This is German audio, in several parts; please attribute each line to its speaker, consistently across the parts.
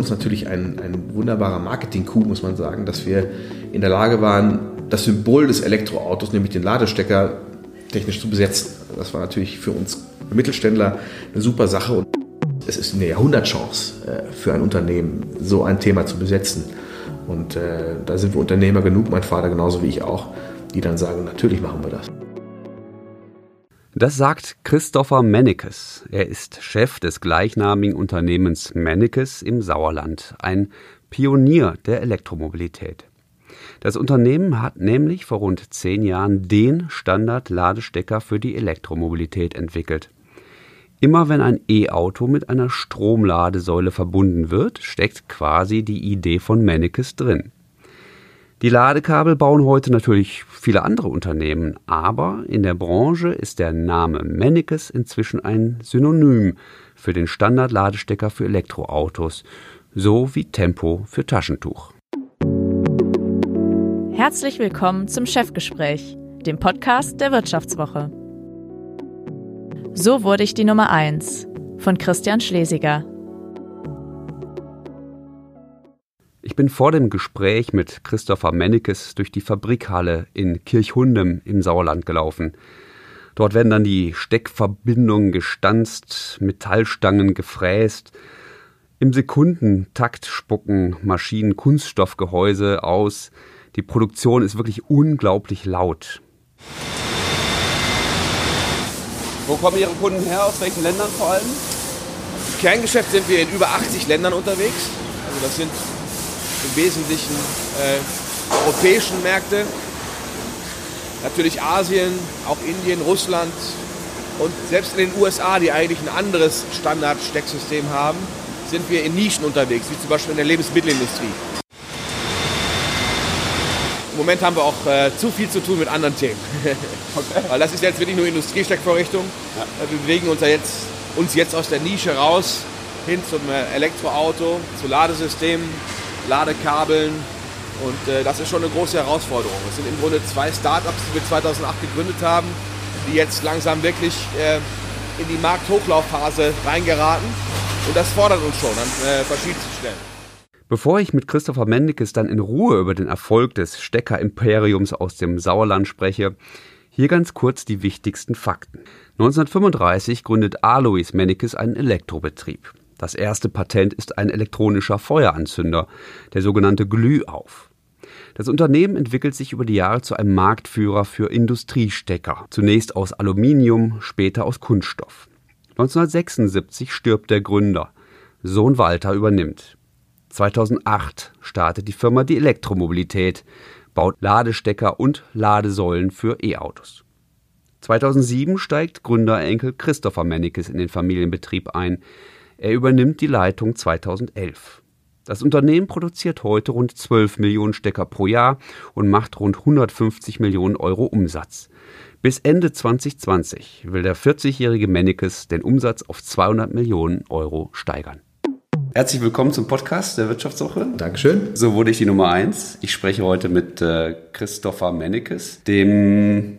Speaker 1: uns natürlich ein, ein wunderbarer Marketing-Coup, muss man sagen, dass wir in der Lage waren, das Symbol des Elektroautos, nämlich den Ladestecker, technisch zu besetzen. Das war natürlich für uns Mittelständler eine super Sache und es ist eine Jahrhundertchance äh, für ein Unternehmen, so ein Thema zu besetzen. Und äh, da sind wir Unternehmer genug, mein Vater genauso wie ich auch, die dann sagen, natürlich machen wir das.
Speaker 2: Das sagt Christopher Mennekes. Er ist Chef des gleichnamigen Unternehmens Mennekes im Sauerland, ein Pionier der Elektromobilität. Das Unternehmen hat nämlich vor rund zehn Jahren den Standard-Ladestecker für die Elektromobilität entwickelt. Immer wenn ein E-Auto mit einer Stromladesäule verbunden wird, steckt quasi die Idee von Mennekes drin. Die Ladekabel bauen heute natürlich viele andere Unternehmen, aber in der Branche ist der Name Mennekes inzwischen ein Synonym für den Standard-Ladestecker für Elektroautos, so wie Tempo für Taschentuch.
Speaker 3: Herzlich willkommen zum Chefgespräch, dem Podcast der Wirtschaftswoche. So wurde ich die Nummer 1 von Christian Schlesiger.
Speaker 2: Ich bin vor dem Gespräch mit Christopher Mennekes durch die Fabrikhalle in Kirchhundem im Sauerland gelaufen. Dort werden dann die Steckverbindungen gestanzt, Metallstangen gefräst. Im Sekundentakt spucken Maschinen Kunststoffgehäuse aus. Die Produktion ist wirklich unglaublich laut.
Speaker 4: Wo kommen Ihre Kunden her? Aus welchen Ländern vor allem?
Speaker 1: Im Kerngeschäft sind wir in über 80 Ländern unterwegs. Also das sind im Wesentlichen äh, europäischen Märkte, natürlich Asien, auch Indien, Russland und selbst in den USA, die eigentlich ein anderes Standard-Stecksystem haben, sind wir in Nischen unterwegs, wie zum Beispiel in der Lebensmittelindustrie. Im Moment haben wir auch äh, zu viel zu tun mit anderen Themen. Okay. Weil das ist jetzt wirklich nur Industriesteckvorrichtung. Ja. Wir bewegen uns, jetzt, uns jetzt aus der Nische raus hin zum äh, Elektroauto, zu Ladesystemen, Ladekabeln. Und äh, das ist schon eine große Herausforderung. Es sind im Grunde zwei Startups, die wir 2008 gegründet haben, die jetzt langsam wirklich äh, in die Markthochlaufphase reingeraten. Und das fordert uns schon an äh, verschiedensten Stellen.
Speaker 2: Bevor ich mit Christopher Mendikes dann in Ruhe über den Erfolg des Stecker-Imperiums aus dem Sauerland spreche, hier ganz kurz die wichtigsten Fakten. 1935 gründet Alois Mennekes einen Elektrobetrieb. Das erste Patent ist ein elektronischer Feueranzünder, der sogenannte Glühauf. Das Unternehmen entwickelt sich über die Jahre zu einem Marktführer für Industriestecker, zunächst aus Aluminium, später aus Kunststoff. 1976 stirbt der Gründer. Sohn Walter übernimmt. 2008 startet die Firma die Elektromobilität, baut Ladestecker und Ladesäulen für E-Autos. 2007 steigt Gründerenkel Christopher Mennekes in den Familienbetrieb ein. Er übernimmt die Leitung 2011. Das Unternehmen produziert heute rund 12 Millionen Stecker pro Jahr und macht rund 150 Millionen Euro Umsatz. Bis Ende 2020 will der 40-jährige Mennekes den Umsatz auf 200 Millionen Euro steigern. Herzlich willkommen zum Podcast der Wirtschaftswoche.
Speaker 1: Dankeschön.
Speaker 2: So wurde ich die Nummer eins. Ich spreche heute mit äh, Christopher Mennekes, dem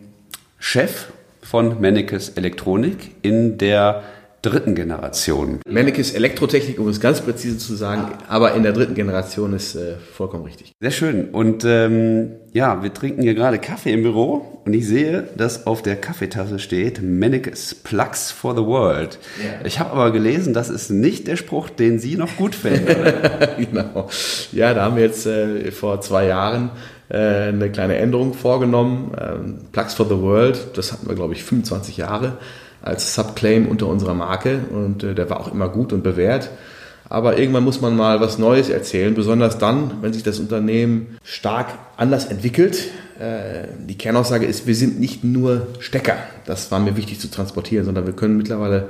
Speaker 2: Chef von Mennekes Elektronik in der dritten Generation.
Speaker 1: Mennekes Elektrotechnik, um es ganz präzise zu sagen, aber in der dritten Generation ist äh, vollkommen richtig.
Speaker 2: Sehr schön. Und ähm, ja, wir trinken hier gerade Kaffee im Büro und ich sehe, dass auf der Kaffeetasse steht Mennekes Plugs for the World. Yeah. Ich habe aber gelesen, das ist nicht der Spruch, den Sie noch gut finden.
Speaker 1: genau. Ja, da haben wir jetzt äh, vor zwei Jahren äh, eine kleine Änderung vorgenommen. Ähm, Plugs for the World, das hatten wir, glaube ich, 25 Jahre als Subclaim unter unserer Marke und äh, der war auch immer gut und bewährt. Aber irgendwann muss man mal was Neues erzählen, besonders dann, wenn sich das Unternehmen stark anders entwickelt. Äh, die Kernaussage ist, wir sind nicht nur Stecker. Das war mir wichtig zu transportieren, sondern wir können mittlerweile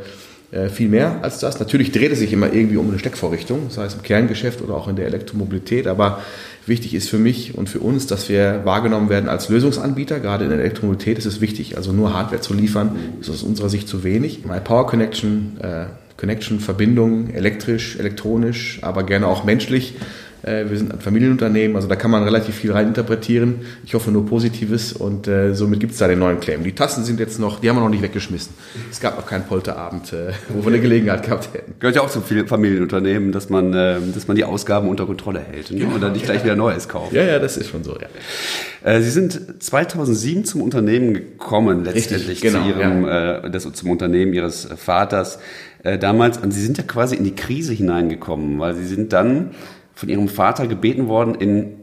Speaker 1: viel mehr als das. Natürlich dreht es sich immer irgendwie um eine Steckvorrichtung, sei es im Kerngeschäft oder auch in der Elektromobilität, aber Wichtig ist für mich und für uns, dass wir wahrgenommen werden als Lösungsanbieter. Gerade in der Elektromobilität ist es wichtig, also nur Hardware zu liefern, ist aus unserer Sicht zu wenig. My Power Connection, äh, Connection, Verbindung, elektrisch, elektronisch, aber gerne auch menschlich Äh, wir sind ein Familienunternehmen, also da kann man relativ viel reininterpretieren. Ich hoffe nur Positives und äh, somit gibt es da den neuen Claim. Die Tassen sind jetzt noch, die haben wir noch nicht weggeschmissen. Es gab noch keinen Polterabend, äh, wo wir eine Gelegenheit gehabt hätten.
Speaker 2: Gehört ja auch zum Familienunternehmen, dass man, äh, dass man die Ausgaben unter Kontrolle hält ne? Und dann nicht gleich wieder Neues kauft.
Speaker 1: Ja, ja, das ist schon so, ja.
Speaker 2: Äh, Sie sind 2007 zum Unternehmen gekommen, letztendlich Richtig, genau, zu Ihrem, ja. äh, das, zum Unternehmen Ihres Vaters äh, damals. Und Sie sind ja quasi in die Krise hineingekommen, weil Sie sind dann von ihrem Vater gebeten worden, in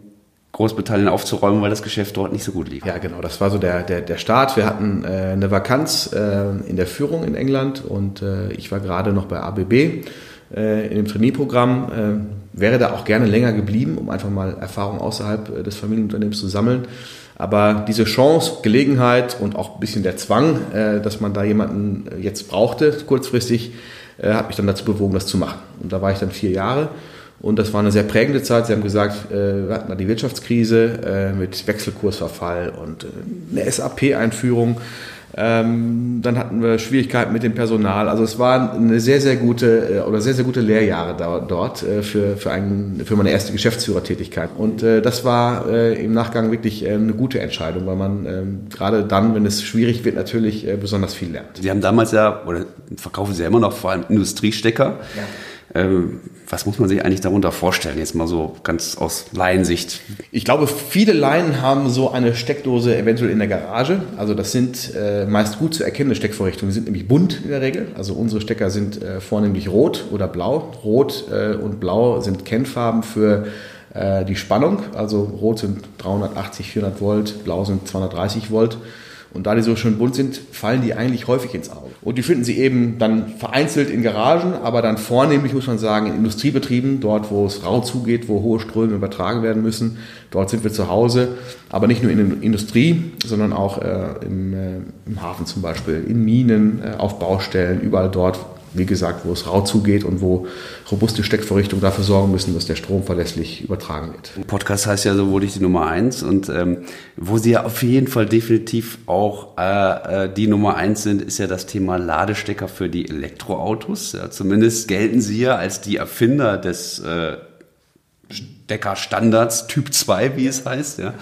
Speaker 2: Großbritannien aufzuräumen, weil das Geschäft dort nicht so gut lief.
Speaker 1: Ja, genau. Das war so der, der, der Start. Wir hatten äh, eine Vakanz äh, in der Führung in England und äh, ich war gerade noch bei ABB äh, in dem Trainee-Programm. Äh, wäre da auch gerne länger geblieben, um einfach mal Erfahrung außerhalb äh, des Familienunternehmens zu sammeln. Aber diese Chance, Gelegenheit und auch ein bisschen der Zwang, dass man da jemanden jetzt brauchte, kurzfristig, hat mich dann dazu bewogen, das zu machen. Und da war ich dann vier Jahre und das war eine sehr prägende Zeit. Sie haben gesagt, äh, wir hatten da die Wirtschaftskrise äh, mit Wechselkursverfall und äh, eine SAP-Einführung. Ähm, dann hatten wir Schwierigkeiten mit dem Personal. Also es waren eine sehr, sehr gute oder sehr, sehr gute Lehrjahre dort für, für, einen, für meine erste Geschäftsführertätigkeit. Und das war im Nachgang wirklich eine gute Entscheidung, weil man ähm, gerade dann, wenn es schwierig wird, natürlich besonders viel lernt.
Speaker 2: Sie haben damals ja, oder verkaufen Sie ja immer noch vor allem Industriestecker. Ja. Ähm, was muss man sich eigentlich darunter vorstellen, jetzt mal so ganz aus Laiensicht?
Speaker 1: Ich glaube, viele Laien haben so eine Steckdose eventuell in der Garage. Also das sind äh, meist gut zu erkennende Steckvorrichtungen. Die sind nämlich bunt in der Regel. Also unsere Stecker sind äh, vornehmlich rot oder blau. Rot äh, und blau sind Kennfarben für äh, die Spannung. Also rot sind 380, 400 Volt, blau sind 230 Volt. Und da die so schön bunt sind, fallen die eigentlich häufig ins Auge. Und die finden Sie eben dann vereinzelt in Garagen, aber dann vornehmlich, muss man sagen, in Industriebetrieben, dort, wo es rau zugeht, wo hohe Ströme übertragen werden müssen. Dort sind wir zu Hause, aber nicht nur in der Industrie, sondern auch äh, im, äh, im, Hafen zum Beispiel, in Minen, äh, auf Baustellen, überall dort, wie gesagt, wo es rau zugeht und wo robuste Steckvorrichtungen dafür sorgen müssen, dass der Strom verlässlich übertragen wird.
Speaker 2: Podcast heißt ja so wurde ich die Nummer eins und ähm, wo Sie ja auf jeden Fall definitiv auch äh, äh, die Nummer eins sind, ist ja das Thema Ladestecker für die Elektroautos. Ja, zumindest gelten Sie ja als die Erfinder des äh, Steckerstandards Typ 2, wie es heißt. Ja.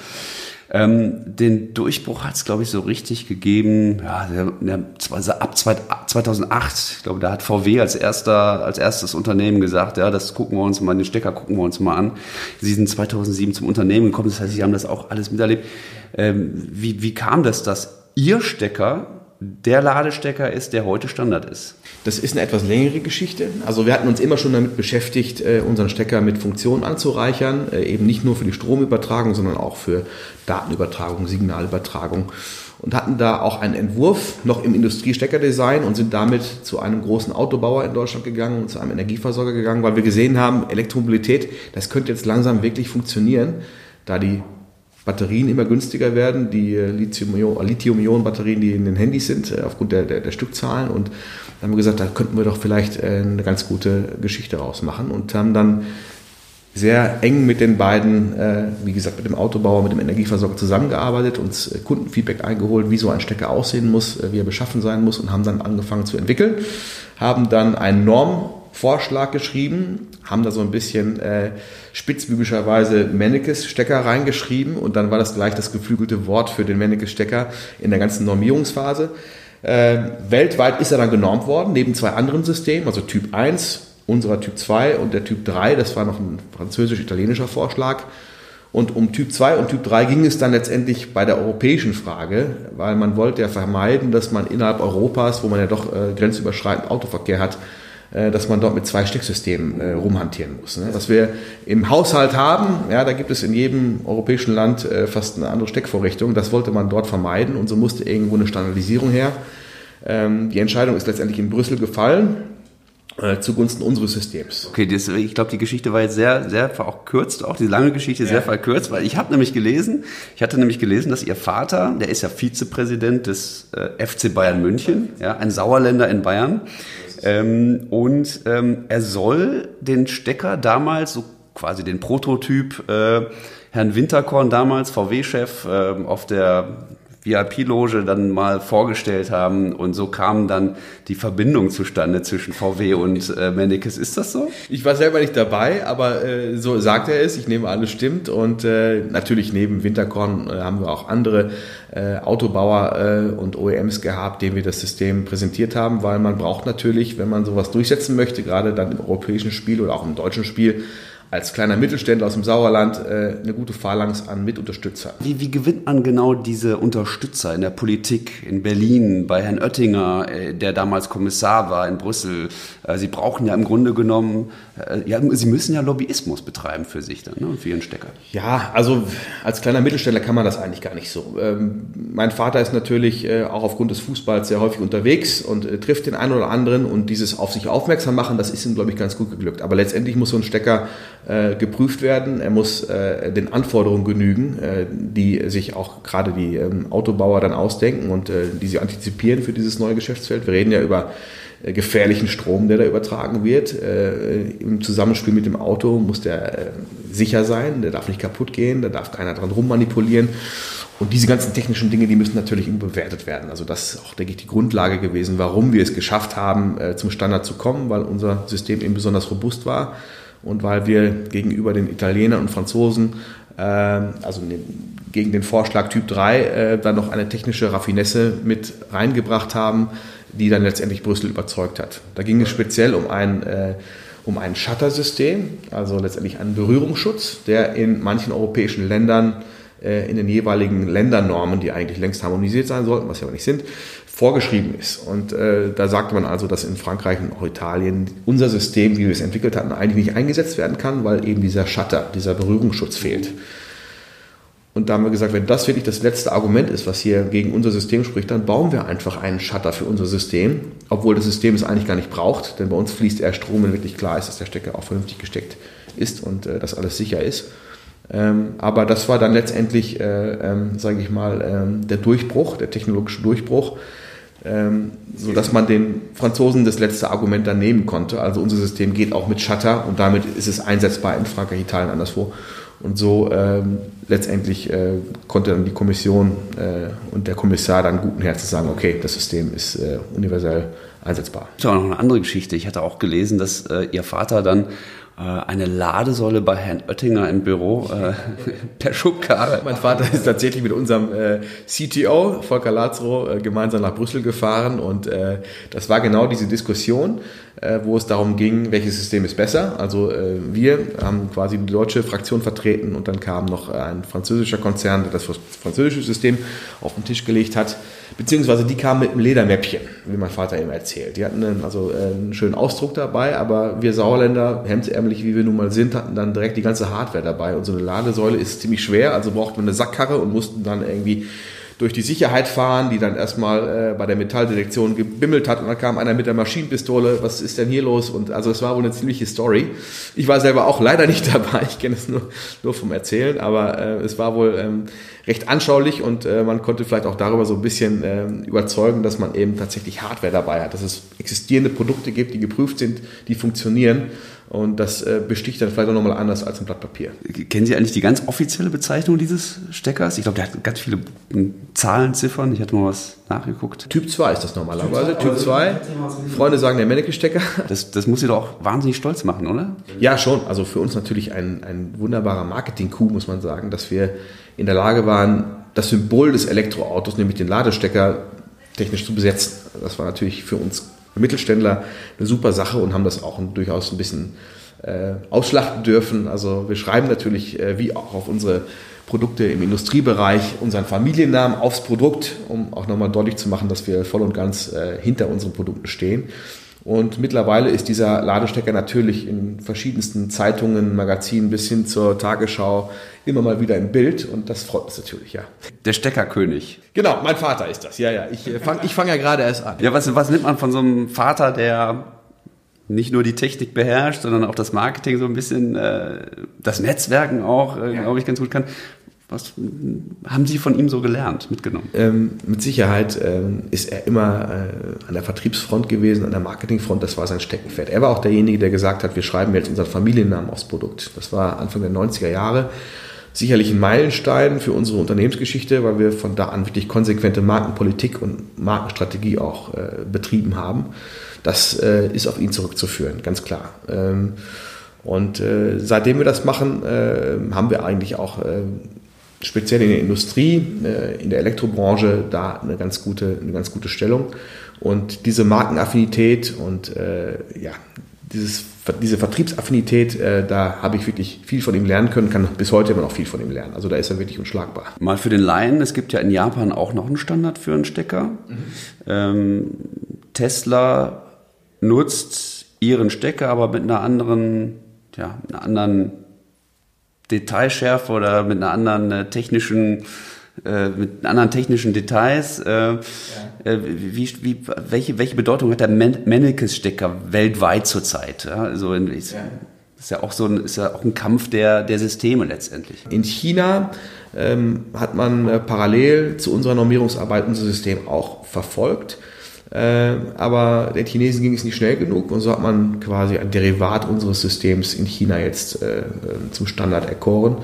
Speaker 2: Ähm, den Durchbruch hat es, glaube ich, so richtig gegeben, ja, ab 2008. Ich glaube, da hat VW als erster, als erstes Unternehmen gesagt, ja, das gucken wir uns mal, den Stecker gucken wir uns mal an. Sie sind 2007 zum Unternehmen gekommen, das heißt, Sie haben das auch alles miterlebt. Ähm, wie, wie kam das, dass Ihr Stecker der Ladestecker ist, der heute Standard ist?
Speaker 1: Das ist eine etwas längere Geschichte. Also wir hatten uns immer schon damit beschäftigt, äh, unseren Stecker mit Funktionen anzureichern, äh, eben nicht nur für die Stromübertragung, sondern auch für Datenübertragung, Signalübertragung und hatten da auch einen Entwurf noch im Industriesteckerdesign und sind damit zu einem großen Autobauer in Deutschland gegangen und zu einem Energieversorger gegangen, weil wir gesehen haben, Elektromobilität, das könnte jetzt langsam wirklich funktionieren, da die Batterien immer günstiger werden, die äh, Lithium-Ionen-Batterien, die in den Handys sind, äh, aufgrund der, der, der Stückzahlen. Und dann haben wir gesagt, da könnten wir doch vielleicht äh, eine ganz gute Geschichte rausmachen und haben dann sehr eng mit den beiden, wie gesagt, mit dem Autobauer, mit dem Energieversorger zusammengearbeitet, uns Kundenfeedback eingeholt, wie so ein Stecker aussehen muss, wie er beschaffen sein muss und haben dann angefangen zu entwickeln, haben dann einen Normvorschlag geschrieben, haben da so ein bisschen äh, spitzbübischerweise Mennekes-Stecker reingeschrieben und dann war das gleich das geflügelte Wort für den Mennekes-Stecker in der ganzen Normierungsphase. Äh, weltweit ist er dann genormt worden, neben zwei anderen Systemen, also Typ 1, unserer Typ 2 und der Typ 3, das war noch ein französisch-italienischer Vorschlag. Und um Typ 2 und Typ 3 ging es dann letztendlich bei der europäischen Frage, weil man wollte ja vermeiden, dass man innerhalb Europas, wo man ja doch äh, grenzüberschreitend Autoverkehr hat, dass man dort mit zwei Stecksystemen äh, rumhantieren muss. Ne? Was wir im Haushalt haben, ja, da gibt es in jedem europäischen Land äh, fast eine andere Steckvorrichtung. Das wollte man dort vermeiden und so musste irgendwo eine Standardisierung her. Ähm, die Entscheidung ist letztendlich in Brüssel gefallen äh, zugunsten unseres Systems.
Speaker 2: Okay, das, ich glaube, die Geschichte war jetzt sehr, sehr verkürzt, auch die lange Geschichte ja. sehr verkürzt, weil ich habe nämlich gelesen, ich hatte nämlich gelesen, dass ihr Vater, der ist ja Vizepräsident des äh, FC Bayern München, ja, ein Sauerländer in Bayern, ähm, und ähm, er soll den Stecker damals, so quasi den Prototyp, äh, Herrn Winterkorn damals, VW-Chef, äh, auf der VIP-Loge dann mal vorgestellt haben und so kam dann die Verbindung zustande zwischen VW und äh, Mennekes. Ist das so?
Speaker 1: Ich war selber nicht dabei, aber äh, so sagt er es. Ich nehme an, es stimmt. Und äh, natürlich neben Winterkorn äh, haben wir auch andere äh, Autobauer äh, und OEMs gehabt, denen wir das System präsentiert haben, weil man braucht natürlich, wenn man sowas durchsetzen möchte, gerade dann im europäischen Spiel oder auch im deutschen Spiel, als kleiner Mittelständler aus dem Sauerland äh, eine gute Phalanx an Mitunterstützer.
Speaker 2: Wie, wie gewinnt man genau diese Unterstützer in der Politik, in Berlin, bei Herrn Oettinger, äh, der damals Kommissar war in Brüssel? Äh, Sie brauchen ja im Grunde genommen, ja, Sie müssen ja Lobbyismus betreiben für sich dann ne, für Ihren Stecker.
Speaker 1: Ja, also als kleiner Mittelständler kann man das eigentlich gar nicht so. Ähm, mein Vater ist natürlich auch aufgrund des Fußballs sehr häufig unterwegs und trifft den einen oder anderen und dieses auf sich aufmerksam machen, das ist ihm, glaube ich, ganz gut geglückt. Aber letztendlich muss so ein Stecker äh, geprüft werden. Er muss äh, den Anforderungen genügen, äh, die sich auch gerade die ähm, Autobauer dann ausdenken und äh, die sie antizipieren für dieses neue Geschäftsfeld. Wir reden ja über äh, gefährlichen Strom, der da übertragen wird. Äh, Im Zusammenspiel mit dem Auto muss der sicher sein, der darf nicht kaputt gehen, da darf keiner dran rummanipulieren. Und diese ganzen technischen Dinge, die müssen natürlich bewertet werden. Also das ist auch, denke ich, die Grundlage gewesen, warum wir es geschafft haben, zum Standard zu kommen, weil unser System eben besonders robust war und weil wir gegenüber den Italienern und Franzosen, äh, also ne, gegen den Vorschlag Typ 3, äh, dann noch eine technische Raffinesse mit reingebracht haben, die dann letztendlich Brüssel überzeugt hat. Da ging es speziell um ein, äh, um ein Shuttersystem, also letztendlich einen Berührungsschutz, der in manchen europäischen Ländern äh, in den jeweiligen Ländernormen, die eigentlich längst harmonisiert sein sollten, was sie aber nicht sind, vorgeschrieben ist. Und äh, da sagte man also, dass in Frankreich und auch Italien unser System, wie wir es entwickelt hatten, eigentlich nicht eingesetzt werden kann, weil eben dieser Shutter, dieser Berührungsschutz fehlt. Und da haben wir gesagt, wenn das wirklich das letzte Argument ist, was hier gegen unser System spricht, dann bauen wir einfach einen Shutter für unser System, obwohl das System es eigentlich gar nicht braucht, denn bei uns fließt eher Strom, wenn wirklich klar ist, dass der Stecker auch vernünftig gesteckt ist und äh, dass alles sicher ist. Ähm, aber das war dann letztendlich, äh, ähm, sage ich mal, ähm, der Durchbruch, der technologische Durchbruch, ähm, so dass man den Franzosen das letzte Argument dann nehmen konnte. Also unser System geht auch mit Shutter und damit ist es einsetzbar in Frankreich, Italien, anderswo. Und so ähm, letztendlich äh, konnte dann die Kommission äh, und der Kommissar dann guten Herzens sagen, okay, das System ist äh, universell einsetzbar.
Speaker 2: Das ist auch noch eine andere Geschichte. Ich hatte auch gelesen, dass äh, Ihr Vater dann eine Ladesäule bei Herrn Oettinger im Büro äh, per Schubkarre.
Speaker 1: Mein Vater ist tatsächlich mit unserem äh, CTO, Volker Lazaro, äh, gemeinsam nach Brüssel gefahren und äh, das war genau diese Diskussion, äh, wo es darum ging, welches System ist besser. Also äh, wir haben quasi die deutsche Fraktion vertreten und dann kam noch ein französischer Konzern, der das französische System auf den Tisch gelegt hat. Beziehungsweise die kamen mit einem Ledermäppchen, wie mein Vater eben erzählt. Die hatten einen, also äh, einen schönen Ausdruck dabei, aber wir Sauerländer, hemdsärmlich wie wir nun mal sind, hatten dann direkt die ganze Hardware dabei. Und so eine Ladesäule ist ziemlich schwer, also brauchten wir eine Sackkarre und mussten dann irgendwie durch die Sicherheit fahren, die dann erstmal äh, bei der Metalldetektion gebimmelt hat und dann kam einer mit der Maschinenpistole, was ist denn hier los? Und also es war wohl eine ziemliche Story. Ich war selber auch leider nicht dabei, ich kenne es nur, nur vom Erzählen, aber äh, es war wohl ähm, recht anschaulich und äh, man konnte vielleicht auch darüber so ein bisschen äh, überzeugen, dass man eben tatsächlich Hardware dabei hat, dass es existierende Produkte gibt, die geprüft sind, die funktionieren und das äh, besticht dann vielleicht auch nochmal anders als ein Blatt Papier.
Speaker 2: Kennen Sie eigentlich die ganz offizielle Bezeichnung dieses Steckers? Ich glaube, der hat ganz viele Zahlen, Ziffern. Ich hatte mal was nachgeguckt.
Speaker 1: Typ 2 ist das normalerweise. Typ 2. Freunde sagen der Menneke-Stecker.
Speaker 2: Das, das muss Sie doch auch wahnsinnig stolz machen, oder?
Speaker 1: Ja, schon. Also für uns natürlich ein, ein wunderbarer Marketing-Coup, muss man sagen, dass wir in der Lage waren, das Symbol des Elektroautos, nämlich den Ladestecker, technisch zu besetzen. Das war natürlich für uns Mittelständler eine super Sache und haben das auch durchaus ein bisschen äh, ausschlachten dürfen. Also wir schreiben natürlich, äh, wie auch auf unsere Produkte im Industriebereich, unseren Familiennamen aufs Produkt, um auch nochmal deutlich zu machen, dass wir voll und ganz äh, hinter unseren Produkten stehen. Und mittlerweile ist dieser Ladestecker natürlich in verschiedensten Zeitungen, Magazinen bis hin zur Tagesschau immer mal wieder im Bild und das freut uns natürlich, ja.
Speaker 2: Der Steckerkönig.
Speaker 1: Genau, mein Vater ist das, ja, ja. Ich äh, fange ich fang ja gerade erst an.
Speaker 2: Ja, was, was nimmt man von so einem Vater, der nicht nur die Technik beherrscht, sondern auch das Marketing so ein bisschen, äh, das Netzwerken auch, äh, ja. glaube ich, ganz gut kann. Was haben Sie von ihm so gelernt, mitgenommen?
Speaker 1: Ähm, mit Sicherheit ähm, ist er immer äh, an der Vertriebsfront gewesen, an der Marketingfront, das war sein Steckenpferd. Er war auch derjenige, der gesagt hat, wir schreiben jetzt unseren Familiennamen aufs Produkt. Das war Anfang der 90er Jahre sicherlich ein Meilenstein für unsere Unternehmensgeschichte, weil wir von da an wirklich konsequente Markenpolitik und Markenstrategie auch äh, betrieben haben. Das äh, ist auf ihn zurückzuführen, ganz klar. Ähm, und äh, seitdem wir das machen, äh, haben wir eigentlich auch äh, speziell in der Industrie, äh, in der Elektrobranche da eine ganz gute, eine ganz gute Stellung. Und diese Markenaffinität und ja, dieses, diese Vertriebsaffinität, äh, da habe ich wirklich viel von ihm lernen können, kann bis heute immer noch viel von ihm lernen. Also da ist er wirklich unschlagbar.
Speaker 2: Mal für den Laien, es gibt ja in Japan auch noch einen Standard für einen Stecker. Mhm. Ähm, Tesla nutzt ihren Stecker, aber mit einer anderen, ja, einer anderen Detailschärfe oder mit einer anderen äh, technischen äh, mit anderen technischen Details. Äh, ja. äh, wie, wie, welche, welche Bedeutung hat der Mennekes-Stecker weltweit zurzeit? Ja, also in, ist, ja. ist ja auch so ein, ist ja auch ein Kampf der, der Systeme letztendlich.
Speaker 1: In China ähm, hat man äh, parallel zu unserer Normierungsarbeit unser System auch verfolgt. Äh, aber den Chinesen ging es nicht schnell genug und so hat man quasi ein Derivat unseres Systems in China jetzt äh, zum Standard erkoren.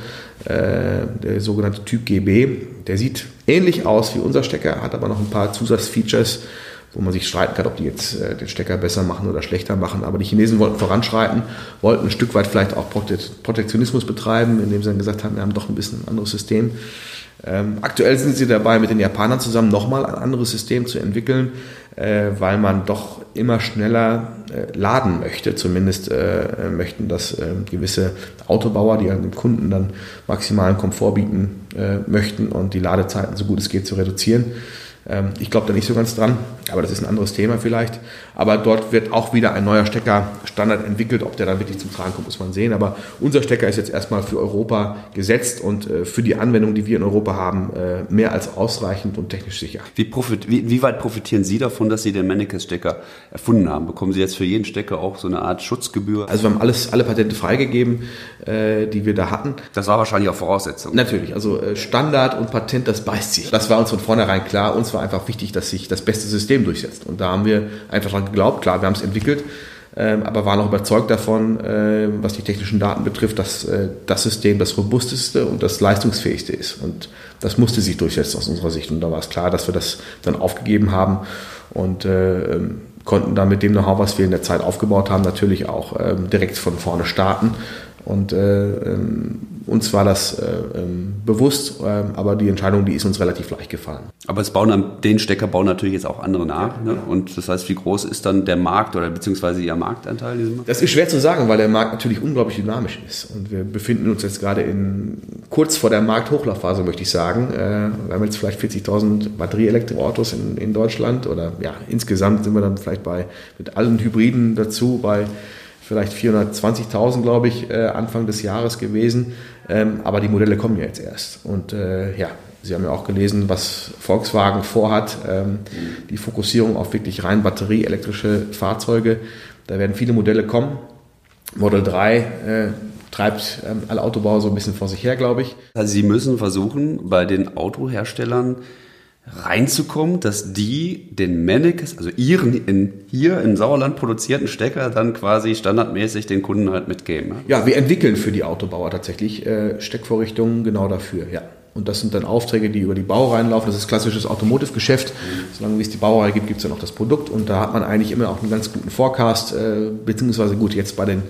Speaker 1: Äh, der sogenannte Typ GB. Der sieht ähnlich aus wie unser Stecker, hat aber noch ein paar Zusatzfeatures, wo man sich streiten kann, ob die jetzt äh, den Stecker besser machen oder schlechter machen. Aber die Chinesen wollten voranschreiten, wollten ein Stück weit vielleicht auch Protektionismus betreiben, indem sie dann gesagt haben, wir haben doch ein bisschen ein anderes System. Ähm, aktuell sind sie dabei, mit den Japanern zusammen nochmal ein anderes System zu entwickeln, äh, weil man doch immer schneller äh, laden möchte. Zumindest äh, möchten das äh, gewisse Autobauer, die dem Kunden dann maximalen Komfort bieten äh, möchten und die Ladezeiten so gut es geht zu reduzieren. Ähm, ich glaube da nicht so ganz dran, aber das ist ein anderes Thema vielleicht. Aber dort wird auch wieder ein neuer Steckerstandard entwickelt. Ob der dann wirklich zum Tragen kommt, muss man sehen. Aber unser Stecker ist jetzt erstmal für Europa gesetzt und äh, für die Anwendung, die wir in Europa haben, äh, mehr als ausreichend und technisch sicher.
Speaker 2: Wie, profit, wie, wie weit profitieren Sie davon, dass Sie den Mannekes-Stecker erfunden haben? Bekommen Sie jetzt für jeden Stecker auch so eine Art Schutzgebühr?
Speaker 1: Also wir haben alles, alle Patente freigegeben, äh, die wir da hatten.
Speaker 2: Das war wahrscheinlich auch Voraussetzung.
Speaker 1: Natürlich. Also Standard und Patent, das beißt sich. Das war uns von vornherein klar. Uns war einfach wichtig, dass sich das beste System durchsetzt. Und da haben wir einfach daran geglaubt. Klar, wir haben es entwickelt, ähm, aber waren auch überzeugt davon, äh, was die technischen Daten betrifft, dass äh, das System das robusteste und das leistungsfähigste ist. Und das musste sich durchsetzen aus unserer Sicht. Und da war es klar, dass wir das dann aufgegeben haben und äh, ähm, konnten dann mit dem Know-how, was wir in der Zeit aufgebaut haben, natürlich auch ähm, direkt von vorne starten und äh, ähm, uns war das äh, ähm, bewusst, äh, aber die Entscheidung, die ist uns relativ leicht gefallen.
Speaker 2: Aber es bauen den Stecker bauen natürlich jetzt auch andere nach. Ja, ne? Und das heißt, wie groß ist dann der Markt oder beziehungsweise Ihr Marktanteil?
Speaker 1: Das ist schwer zu sagen, weil der Markt natürlich unglaublich dynamisch ist. Und wir befinden uns jetzt gerade in kurz vor der Markthochlaufphase, möchte ich sagen. Äh, wir haben jetzt vielleicht 40.000 Batterieelektroautos in, in Deutschland oder ja, insgesamt sind wir dann vielleicht bei mit allen Hybriden dazu bei vielleicht 420.000, glaube ich, äh, Anfang des Jahres gewesen. Ähm, aber die Modelle kommen ja jetzt erst. Und äh, ja, Sie haben ja auch gelesen, was Volkswagen vorhat. Ähm, die Fokussierung auf wirklich rein batterieelektrische Fahrzeuge. Da werden viele Modelle kommen. Model 3 äh, treibt ähm, alle Autobauer so ein bisschen vor sich her, glaube ich.
Speaker 2: Also Sie müssen versuchen, bei den Autoherstellern reinzukommen, dass die den Mannekes, also ihren in, hier im Sauerland produzierten Stecker dann quasi standardmäßig den Kunden halt mitgeben.
Speaker 1: Ja, wir entwickeln für die Autobauer tatsächlich äh, Steckvorrichtungen genau dafür, ja. Und das sind dann Aufträge, die über die Baureihen reinlaufen. Das ist klassisches Automotive-Geschäft. Solange es die Baureihe gibt, gibt es dann auch das Produkt. Und da hat man eigentlich immer auch einen ganz guten Forecast, äh, beziehungsweise gut, jetzt bei den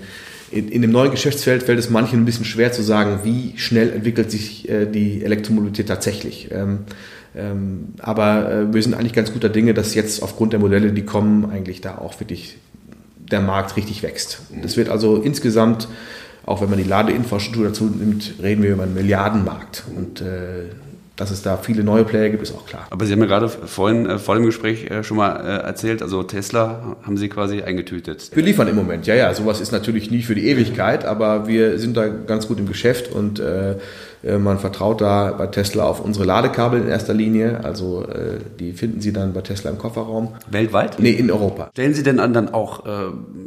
Speaker 1: in, in dem neuen Geschäftsfeld fällt es manchen ein bisschen schwer zu sagen, wie schnell entwickelt sich äh, die Elektromobilität tatsächlich. Ähm, aber äh, wir sind eigentlich ganz guter Dinge, dass jetzt aufgrund der Modelle, die kommen, eigentlich da auch wirklich der Markt richtig wächst. Das wird also insgesamt, auch wenn man die Ladeinfrastruktur dazu nimmt, reden wir über einen Milliardenmarkt. Und äh, dass es da viele neue Player gibt, ist auch klar.
Speaker 2: Aber Sie haben ja gerade vorhin äh, vor dem Gespräch äh, schon mal äh, erzählt, also Tesla haben Sie quasi eingetütet.
Speaker 1: Wir liefern im Moment, ja, ja. Sowas ist natürlich nie für die Ewigkeit, aber wir sind da ganz gut im Geschäft und äh, man vertraut da bei Tesla auf unsere Ladekabel in erster Linie. Also äh, die finden Sie dann bei Tesla im Kofferraum.
Speaker 2: Weltweit?
Speaker 1: Nee, in Europa.
Speaker 2: Stellen Sie denn dann auch äh,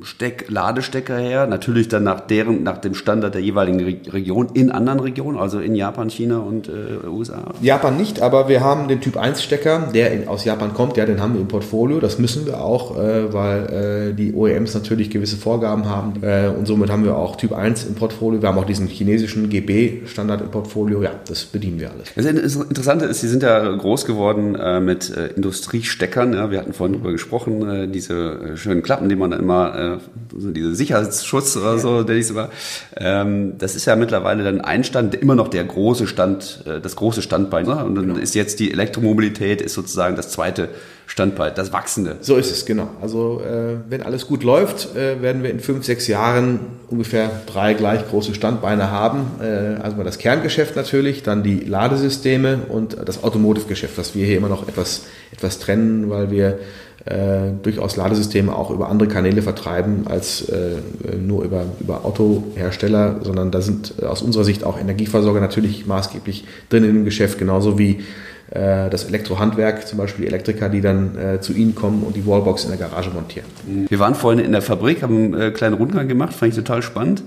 Speaker 2: Steck, Ladestecker her? Natürlich dann nach deren, nach dem Standard der jeweiligen Region in anderen Regionen, also in Japan, China und äh, USA?
Speaker 1: Japan nicht, aber wir haben den Typ 1 Stecker, der in, aus Japan kommt, ja, den haben wir im Portfolio. Das müssen wir auch, äh, weil äh, die OEMs natürlich gewisse Vorgaben haben. Äh, und somit haben wir auch Typ 1 im Portfolio. Wir haben auch diesen chinesischen GB-Standard im Portfolio. Portfolio, ja, das bedienen wir alles.
Speaker 2: Das Interessante ist, Sie sind ja groß geworden äh, mit äh, Industriesteckern. Ja, wir hatten vorhin darüber gesprochen, äh, diese schönen Klappen, die man dann immer, so diese Sicherheitsschutz oder so, der ich sogar. Ähm, das ist ja mittlerweile dann ein Stand, immer noch der große Stand, das große Standbein. Ne? Und dann genau. ist jetzt die Elektromobilität ist sozusagen das zweite Standbein, das wachsende.
Speaker 1: So ist es, genau. Also äh, wenn alles gut läuft, äh, werden wir in fünf, sechs Jahren ungefähr drei gleich große Standbeine haben. Äh, also mal das Kerngeschäft natürlich, dann die Ladesysteme und das Automotive-Geschäft, was wir hier immer noch etwas, etwas trennen, weil wir äh, durchaus Ladesysteme auch über andere Kanäle vertreiben als äh, nur über, über Autohersteller, sondern da sind äh, aus unserer Sicht auch Energieversorger natürlich maßgeblich drin im Geschäft, genauso wie das Elektrohandwerk, zum Beispiel die Elektriker, die dann äh, zu Ihnen kommen und die Wallbox in der Garage montieren.
Speaker 2: Wir waren vorhin in der Fabrik, haben einen äh, kleinen Rundgang gemacht, fand ich total spannend.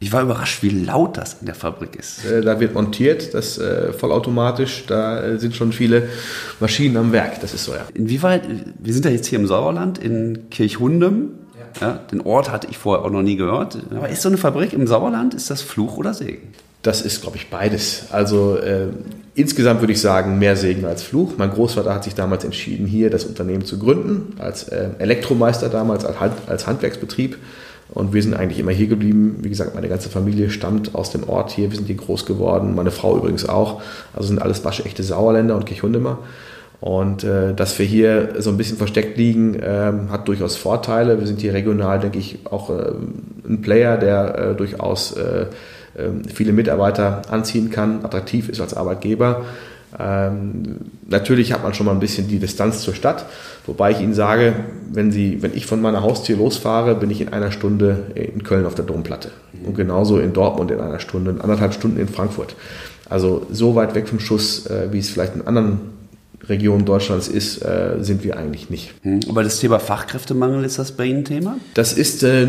Speaker 2: Ich war überrascht, wie laut das in der Fabrik ist.
Speaker 1: Äh, da wird montiert, das äh, vollautomatisch, da sind schon viele Maschinen am Werk, das ist so, ja.
Speaker 2: Inwieweit, wir sind ja jetzt hier im Sauerland, in Kirchhundem. Ja. ja. den Ort hatte ich vorher auch noch nie gehört. Aber ist so eine Fabrik im Sauerland, ist das Fluch oder Segen?
Speaker 1: Das ist, glaube ich, beides. Also äh, insgesamt würde ich sagen, mehr Segen als Fluch. Mein Großvater hat sich damals entschieden, hier das Unternehmen zu gründen, als äh, Elektromeister damals, als, Hand, als Handwerksbetrieb. Und wir sind eigentlich immer hier geblieben. Wie gesagt, meine ganze Familie stammt aus dem Ort hier. Wir sind hier groß geworden. Meine Frau übrigens auch. Also sind alles waschechte Sauerländer und Kirchhundemer. Und äh, dass wir hier so ein bisschen versteckt liegen, äh, hat durchaus Vorteile. Wir sind hier regional, denke ich, auch äh, ein Player, der äh, durchaus äh, ähm, viele Mitarbeiter anziehen kann, attraktiv ist als Arbeitgeber. Ähm, natürlich hat man schon mal ein bisschen die Distanz zur Stadt, wobei ich Ihnen sage, wenn, Sie, wenn ich von meiner Haustür losfahre, bin ich in einer Stunde in Köln auf der Domplatte und genauso in Dortmund in einer Stunde, in anderthalb Stunden in Frankfurt. Also so weit weg vom Schuss, äh, wie es vielleicht in anderen Region Deutschlands ist, äh, sind wir eigentlich nicht.
Speaker 2: Hm. Aber das Thema Fachkräftemangel, ist das bei Ihnen Thema?
Speaker 1: Das ist, äh,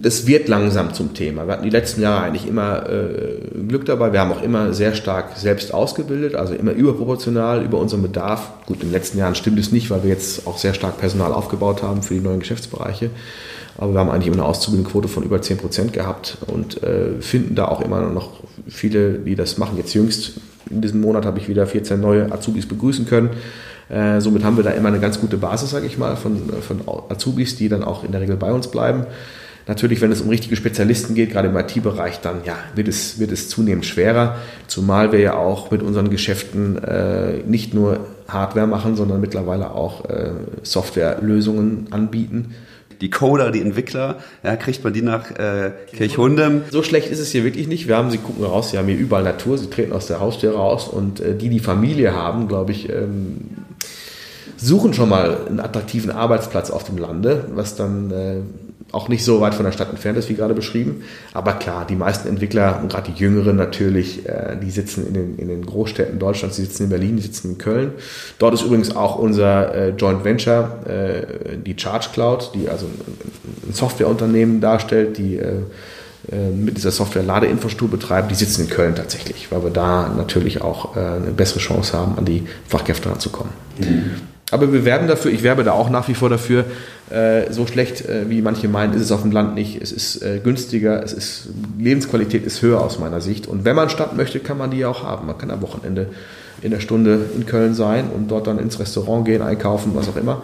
Speaker 1: das wird langsam zum Thema. Wir hatten die letzten Jahre eigentlich immer äh, Glück dabei. Wir haben auch immer sehr stark selbst ausgebildet, also immer überproportional über unseren Bedarf. Gut, in den letzten Jahren stimmt es nicht, weil wir jetzt auch sehr stark Personal aufgebaut haben für die neuen Geschäftsbereiche. Aber wir haben eigentlich immer eine Auszubildendenquote von über 10 Prozent gehabt und äh, finden da auch immer noch viele, die das machen. Jetzt jüngst in diesem Monat habe ich wieder 14 neue Azubis begrüßen können. Äh, somit haben wir da immer eine ganz gute Basis, sage ich mal, von, von Azubis, die dann auch in der Regel bei uns bleiben. Natürlich, wenn es um richtige Spezialisten geht, gerade im IT-Bereich, dann ja, wird es, wird es zunehmend schwerer, zumal wir ja auch mit unseren Geschäften äh, nicht nur Hardware machen, sondern mittlerweile auch äh, Softwarelösungen anbieten
Speaker 2: die Coder, die Entwickler, ja, kriegt man die nach äh, Kirchhundem.
Speaker 1: So schlecht ist es hier wirklich nicht. Wir haben, sie gucken raus, sie haben hier überall Natur, sie treten aus der Haustür raus und äh, die, die Familie haben, glaube ich, ähm, suchen schon mal einen attraktiven Arbeitsplatz auf dem Lande, was dann äh, auch nicht so weit von der Stadt entfernt ist, wie gerade beschrieben. Aber klar, die meisten Entwickler und gerade die Jüngeren natürlich, äh, die sitzen in den, in den Großstädten Deutschlands, die sitzen in Berlin, die sitzen in Köln. Dort ist übrigens auch unser äh, Joint Venture, äh, die Charge Cloud, die also ein Softwareunternehmen darstellt, die mit dieser Software Ladeinfrastruktur betreiben, die sitzen in Köln tatsächlich, weil wir da natürlich auch eine bessere Chance haben, an die Fachkräfte ranzukommen. Mhm. Aber wir werben dafür, ich werbe da auch nach wie vor dafür, äh, so schlecht äh, wie manche meinen, ist es auf dem Land nicht. Es ist äh, günstiger, es ist, Lebensqualität ist höher aus meiner Sicht. Und wenn man Stadt möchte, kann man die auch haben. Man kann am Wochenende in der Stunde in Köln sein und dort dann ins Restaurant gehen, einkaufen, was auch immer.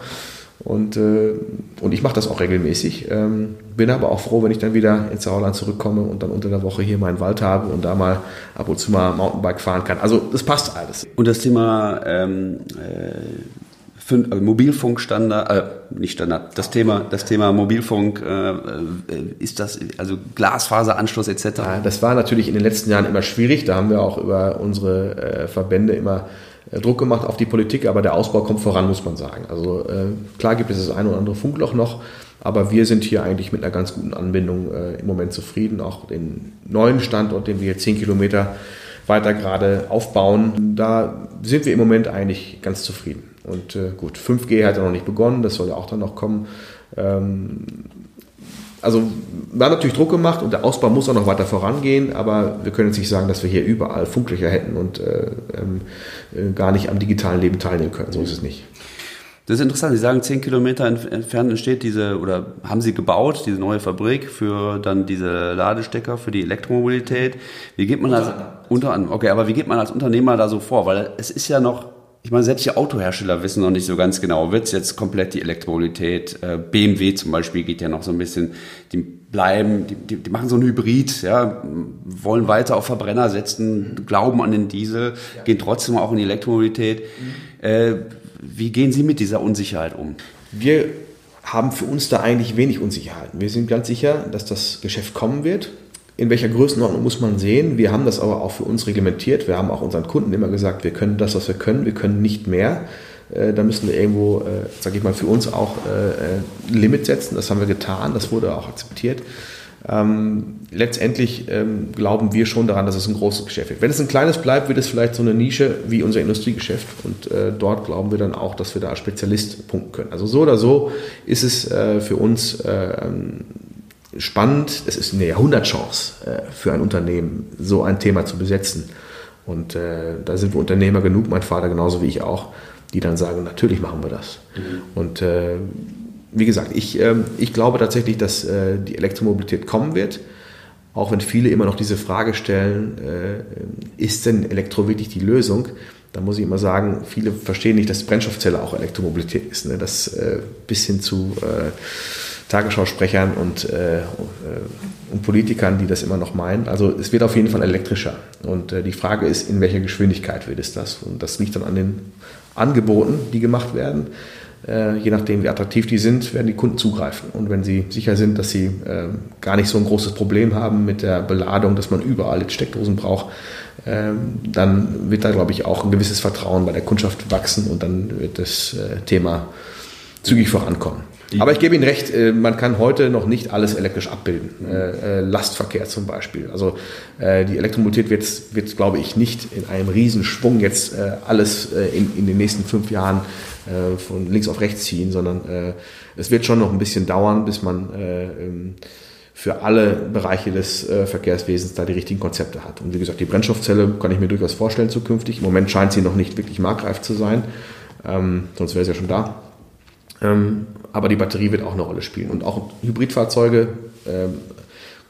Speaker 1: Und, äh, und ich mache das auch regelmäßig. Ähm, bin aber auch froh, wenn ich dann wieder ins Sauerland zurückkomme und dann unter der Woche hier meinen Wald habe und da mal ab und zu mal Mountainbike fahren kann. Also das passt alles.
Speaker 2: Und das Thema ähm, äh Mobilfunkstandard, äh, nicht Standard, das Thema, das Thema Mobilfunk, äh, äh ist das, also Glasfaseranschluss etc.?
Speaker 1: Ja, das war natürlich in den letzten Jahren immer schwierig. Da haben wir auch über unsere äh, Verbände immer äh, Druck gemacht auf die Politik, aber der Ausbau kommt voran, muss man sagen. Also äh, klar gibt es das eine oder andere Funkloch noch, aber wir sind hier eigentlich mit einer ganz guten Anbindung im Moment zufrieden. Auch den neuen Standort, den wir hier zehn Kilometer weiter gerade aufbauen, da sind wir im Moment eigentlich ganz zufrieden. Und äh, gut, 5G hat ja noch nicht begonnen, das soll ja auch dann noch kommen. Ähm, also wir haben natürlich Druck gemacht und der Ausbau muss auch noch weiter vorangehen, aber wir können jetzt nicht sagen, dass wir hier überall Funklöcher hätten und äh, ähm, äh, gar nicht am digitalen Leben teilnehmen können. So ist es nicht.
Speaker 2: Das ist interessant. Sie sagen, zehn Kilometer entfernt entsteht diese, oder haben Sie gebaut, diese neue Fabrik für dann diese Ladestecker für die Elektromobilität. Wie geht man als, unter anderem, okay, aber wie geht man als Unternehmer da so vor? Weil es ist ja noch, ich meine, selbst die Autohersteller wissen noch nicht so ganz genau, wird es jetzt komplett die Elektromobilität, äh, BMW zum Beispiel geht ja noch so ein bisschen, die bleiben, die, die, die machen so ein Hybrid, ja, wollen weiter auf Verbrenner setzen, glauben an den Diesel, ja. gehen trotzdem auch in die Elektromobilität. Mhm. Äh, wie gehen Sie mit dieser Unsicherheit um?
Speaker 1: Wir haben für uns da eigentlich wenig Unsicherheiten. Wir sind ganz sicher, dass das Geschäft kommen wird. In welcher Größenordnung muss man sehen? Wir haben das aber auch für uns reglementiert. Wir haben auch unseren Kunden immer gesagt, wir können das, was wir können, wir können nicht mehr. Äh, da müssen wir irgendwo, äh, sage ich mal, für uns auch äh, ein Limit setzen. Das haben wir getan, das wurde auch akzeptiert. Ähm, letztendlich ähm, glauben wir schon daran, dass es ein großes Geschäft wird. Wenn es ein kleines bleibt, wird es vielleicht so eine Nische wie unser Industriegeschäft. Und äh, dort glauben wir dann auch, dass wir da als Spezialist punkten können. Also so oder so ist es äh, für uns äh, spannend. Es ist eine Jahrhundertchance äh, für ein Unternehmen, so ein Thema zu besetzen. Und äh, da sind wir Unternehmer genug, mein Vater genauso wie ich auch, die dann sagen, natürlich machen wir das. Mhm. Und äh, wie gesagt, ich, ähm, ich glaube tatsächlich, dass äh, die Elektromobilität kommen wird. Auch wenn viele immer noch diese Frage stellen, äh, ist denn Elektro wirklich die Lösung? Da muss ich immer sagen, viele verstehen nicht, dass Brennstoffzelle auch Elektromobilität ist. Ne? Das äh, bis hin zu äh, Tagesschausprechern und, äh, und, Politikern, die das immer noch meinen. Also es wird auf jeden Fall elektrischer. Und äh, die Frage ist, in welcher Geschwindigkeit wird es das? Und das liegt dann an den Angeboten, die gemacht werden. Äh, je nachdem, wie attraktiv die sind, werden die Kunden zugreifen. Und wenn sie sicher sind, dass sie äh, gar nicht so ein großes Problem haben mit der Beladung, dass man überall jetzt Steckdosen braucht, äh, dann wird da, glaube ich, auch ein gewisses Vertrauen bei der Kundschaft wachsen und dann wird das äh, Thema zügig vorankommen. Aber ich gebe Ihnen recht, äh, man kann heute noch nicht alles elektrisch abbilden. Äh, Lastverkehr zum Beispiel. Also die Elektromobilität wird, wird, glaube ich, nicht in einem Riesenschwung jetzt alles in, in den nächsten fünf Jahren von links auf rechts ziehen, sondern es wird schon noch ein bisschen dauern, bis man ähm, für alle Bereiche des Verkehrswesens da die richtigen Konzepte hat. Und wie gesagt, die Brennstoffzelle kann ich mir durchaus vorstellen zukünftig. Im Moment scheint sie noch nicht wirklich marktreif zu sein, ähm, sonst wäre sie ja schon da. Ähm, aber die Batterie wird auch eine Rolle spielen. Und auch Hybridfahrzeuge ähm,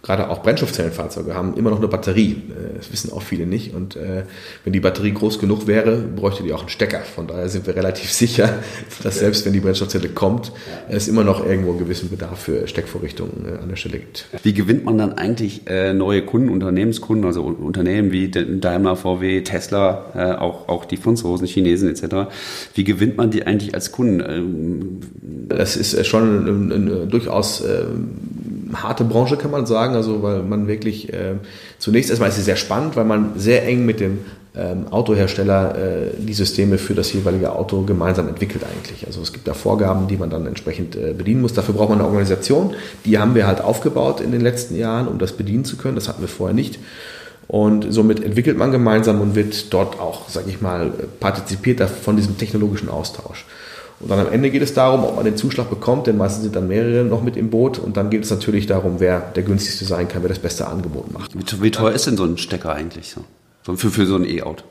Speaker 1: gerade auch Brennstoffzellenfahrzeuge haben immer noch eine Batterie. Äh, das wissen auch viele nicht. Und äh, wenn die Batterie groß genug wäre, bräuchte die auch einen Stecker. Von daher sind wir relativ sicher, dass selbst wenn die Brennstoffzelle kommt, es immer noch irgendwo einen gewissen Bedarf für Steckvorrichtungen äh, an der Stelle gibt.
Speaker 2: Wie gewinnt man dann eigentlich äh, neue Kunden, Unternehmenskunden, also Unternehmen wie Daimler, VW, Tesla, auch, auch die Franzosen, Chinesen etc. Wie gewinnt man die eigentlich als Kunden? Ähm,
Speaker 1: das ist schon ein, ein, durchaus äh, harte Branche, kann man sagen. Also, weil man wirklich äh, zunächst erstmal ist es sehr spannend, weil man sehr eng mit dem ähm, Autohersteller äh, die Systeme für das jeweilige Auto gemeinsam entwickelt eigentlich. Also es gibt da Vorgaben, die man dann entsprechend äh, bedienen muss. Dafür braucht man eine Organisation. Die haben wir halt aufgebaut in den letzten Jahren, um das bedienen zu können. Das hatten wir vorher nicht. Und somit entwickelt man gemeinsam und wird dort auch, sage ich mal, partizipiert von diesem technologischen Austausch. Und dann am Ende geht es darum, ob man den Zuschlag bekommt, denn meistens sind dann mehrere noch mit im Boot. Und dann geht es natürlich darum, wer der günstigste sein kann, wer das beste Angebot macht.
Speaker 2: Wie, wie teuer ist denn so ein Stecker eigentlich so? Für, für so ein E-Auto?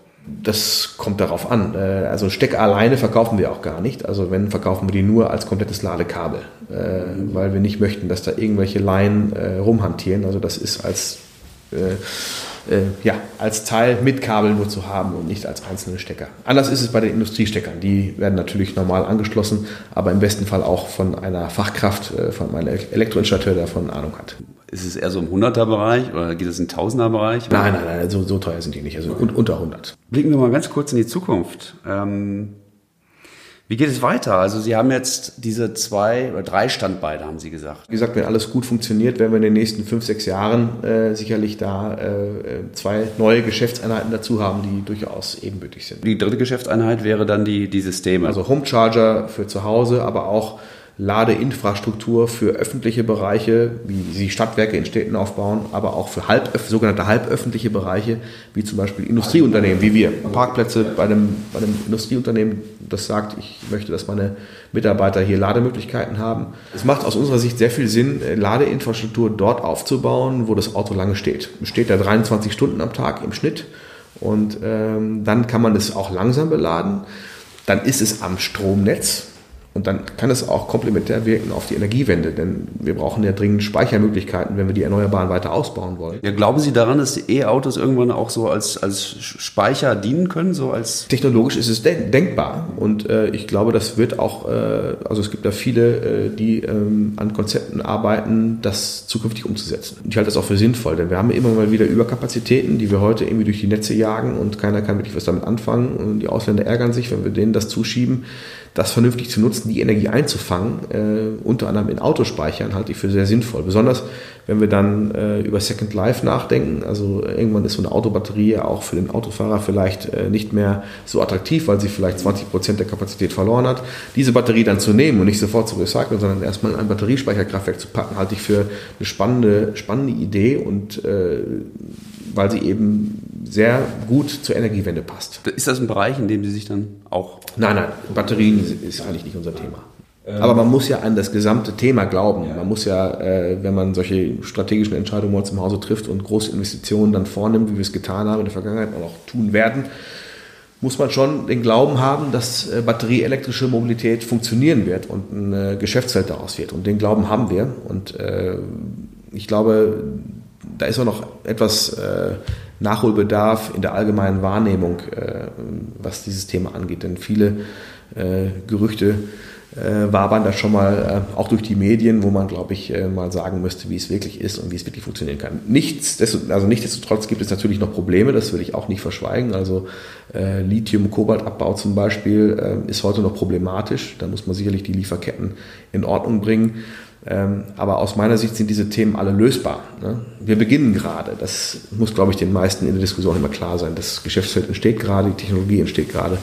Speaker 1: Das kommt darauf an. Äh, also Stecker alleine verkaufen wir auch gar nicht. Also wenn, verkaufen wir die nur als komplettes Ladekabel, äh, weil wir nicht möchten, dass da irgendwelche Laien äh, rumhantieren. Also das ist als ja, als Teil mit Kabel nur zu haben und nicht als einzelne Stecker. Anders ist es bei den Industriesteckern. Die werden natürlich normal angeschlossen, aber im besten Fall auch von einer Fachkraft, äh, von einem Elektroinstallateur, der davon Ahnung hat.
Speaker 2: Ist es eher so im 100er-Bereich oder geht es im 1000er-Bereich?
Speaker 1: Nein, nein, nein, so, so teuer sind die nicht, also unter 100.
Speaker 2: Blicken wir mal ganz kurz in die Zukunft. Ähm wie geht es weiter? Also Sie haben jetzt diese zwei oder drei Standbeine, haben Sie gesagt.
Speaker 1: Wie gesagt, wenn alles gut funktioniert, werden wir in den nächsten fünf, sechs Jahren äh, sicherlich da äh, zwei neue Geschäftseinheiten dazu haben, die durchaus ebenbürtig sind.
Speaker 2: Die dritte Geschäftseinheit wäre dann die, die Systeme.
Speaker 1: Also Home Charger für zu Hause, aber auch Ladeinfrastruktur für öffentliche Bereiche, wie sie Stadtwerke in Städten aufbauen, aber auch für halb, sogenannte halböffentliche Bereiche, wie zum Beispiel Industrieunternehmen, wie wir. Parkplätze bei einem, bei einem Industrieunternehmen, das sagt, ich möchte, dass meine Mitarbeiter hier Lademöglichkeiten haben. Es macht aus unserer Sicht sehr viel Sinn, Ladeinfrastruktur dort aufzubauen, wo das Auto lange steht. Es steht da 23 Stunden am Tag im Schnitt und ähm, dann kann man es auch langsam beladen. Dann ist es am Stromnetz Und dann kann es auch komplementär wirken auf die Energiewende, denn wir brauchen ja dringend Speichermöglichkeiten, wenn wir die Erneuerbaren weiter ausbauen wollen.
Speaker 2: Ja, glauben Sie daran, dass die E-Autos irgendwann auch so als, als Speicher dienen können? So als
Speaker 1: Technologisch ist es denk denkbar und äh, ich glaube, das wird auch, äh, also es gibt da viele, äh, die ähm, an Konzepten arbeiten, das zukünftig umzusetzen. Ich halte das auch für sinnvoll, denn wir haben immer mal wieder Überkapazitäten, die wir heute irgendwie durch die Netze jagen und keiner kann wirklich was damit anfangen und die Ausländer ärgern sich, wenn wir denen das zuschieben das vernünftig zu nutzen, die Energie einzufangen, äh, unter anderem in Autospeichern, halte ich für sehr sinnvoll. Besonders wenn wir dann äh, über Second Life nachdenken. Also irgendwann ist so eine Autobatterie auch für den Autofahrer vielleicht äh, nicht mehr so attraktiv, weil sie vielleicht 20 Prozent der Kapazität verloren hat. Diese Batterie dann zu nehmen und nicht sofort zu recyceln, sondern erstmal in ein Batteriespeicherkraftwerk zu packen, halte ich für eine spannende, spannende Idee und äh, weil sie eben sehr gut zur Energiewende passt.
Speaker 2: Ist das ein Bereich, in dem Sie sich dann auch.
Speaker 1: Nein, nein, Batterien ist eigentlich nicht unser Thema. Aber man muss ja an das gesamte Thema glauben. Man muss ja, äh, wenn man solche strategischen Entscheidungen bei uns im Hause trifft und große Investitionen dann vornimmt, wie wir es getan haben in der Vergangenheit und auch tun werden, muss man schon den Glauben haben, dass äh, batterieelektrische Mobilität funktionieren wird und ein äh, Geschäftsfeld daraus wird. Und den Glauben haben wir. Und ich glaube, da ist auch noch etwas Nachholbedarf in der allgemeinen Wahrnehmung, äh, was dieses Thema angeht. Denn viele äh, Gerüchte äh, wabern da schon mal äh, auch durch die Medien, wo man, glaube ich, äh, mal sagen müsste, wie es wirklich ist und wie es wirklich funktionieren kann. Nichts, also nichtsdestotrotz gibt es natürlich noch Probleme, das will ich auch nicht verschweigen. Also äh, Lithium-Kobalt-Abbau zum Beispiel ist heute noch problematisch. Da muss man sicherlich die Lieferketten in Ordnung bringen. Ähm, aber aus meiner Sicht sind diese Themen alle lösbar. Ne? Wir beginnen gerade. Das muss, glaube ich, den meisten in der Diskussion immer klar sein. Das Geschäftsfeld entsteht gerade, die Technologie entsteht gerade.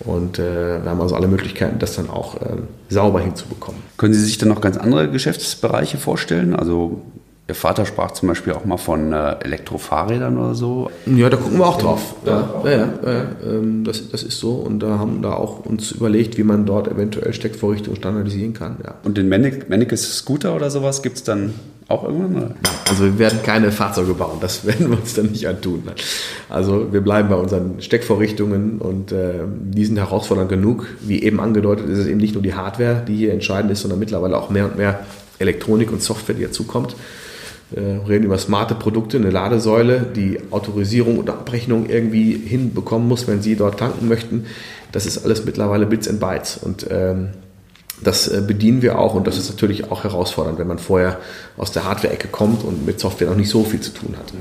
Speaker 1: Und äh, wir haben also alle Möglichkeiten, das dann auch ähm, sauber hinzubekommen.
Speaker 2: Können Sie sich dann noch ganz andere Geschäftsbereiche vorstellen? Also Ihr Vater sprach zum Beispiel auch mal von äh, Elektrofahrrädern oder so.
Speaker 1: Ja, da gucken wir auch drauf. Ja, ja, ja, ja ähm, das, das ist so. Und da haben da auch uns überlegt, wie man dort eventuell Steckvorrichtungen standardisieren kann. Ja.
Speaker 2: Und den Menneke Scooter oder sowas gibt es dann auch irgendwann? Oder?
Speaker 1: Also wir werden keine Fahrzeuge bauen. Das werden wir uns dann nicht antun. Also wir bleiben bei unseren Steckvorrichtungen und äh, die sind herausfordernd genug. Wie eben angedeutet, ist es eben nicht nur die Hardware, die hier entscheidend ist, sondern mittlerweile auch mehr und mehr Elektronik und Software, die dazukommt. Äh, reden über smarte Produkte, eine Ladesäule, die Autorisierung oder Abrechnung irgendwie hinbekommen muss, wenn Sie dort tanken möchten. Das ist alles mittlerweile Bits and Bytes und ähm, das äh, bedienen wir auch und das ist natürlich auch herausfordernd, wenn man vorher aus der Hardware-Ecke kommt und mit Software noch nicht so viel zu tun hat.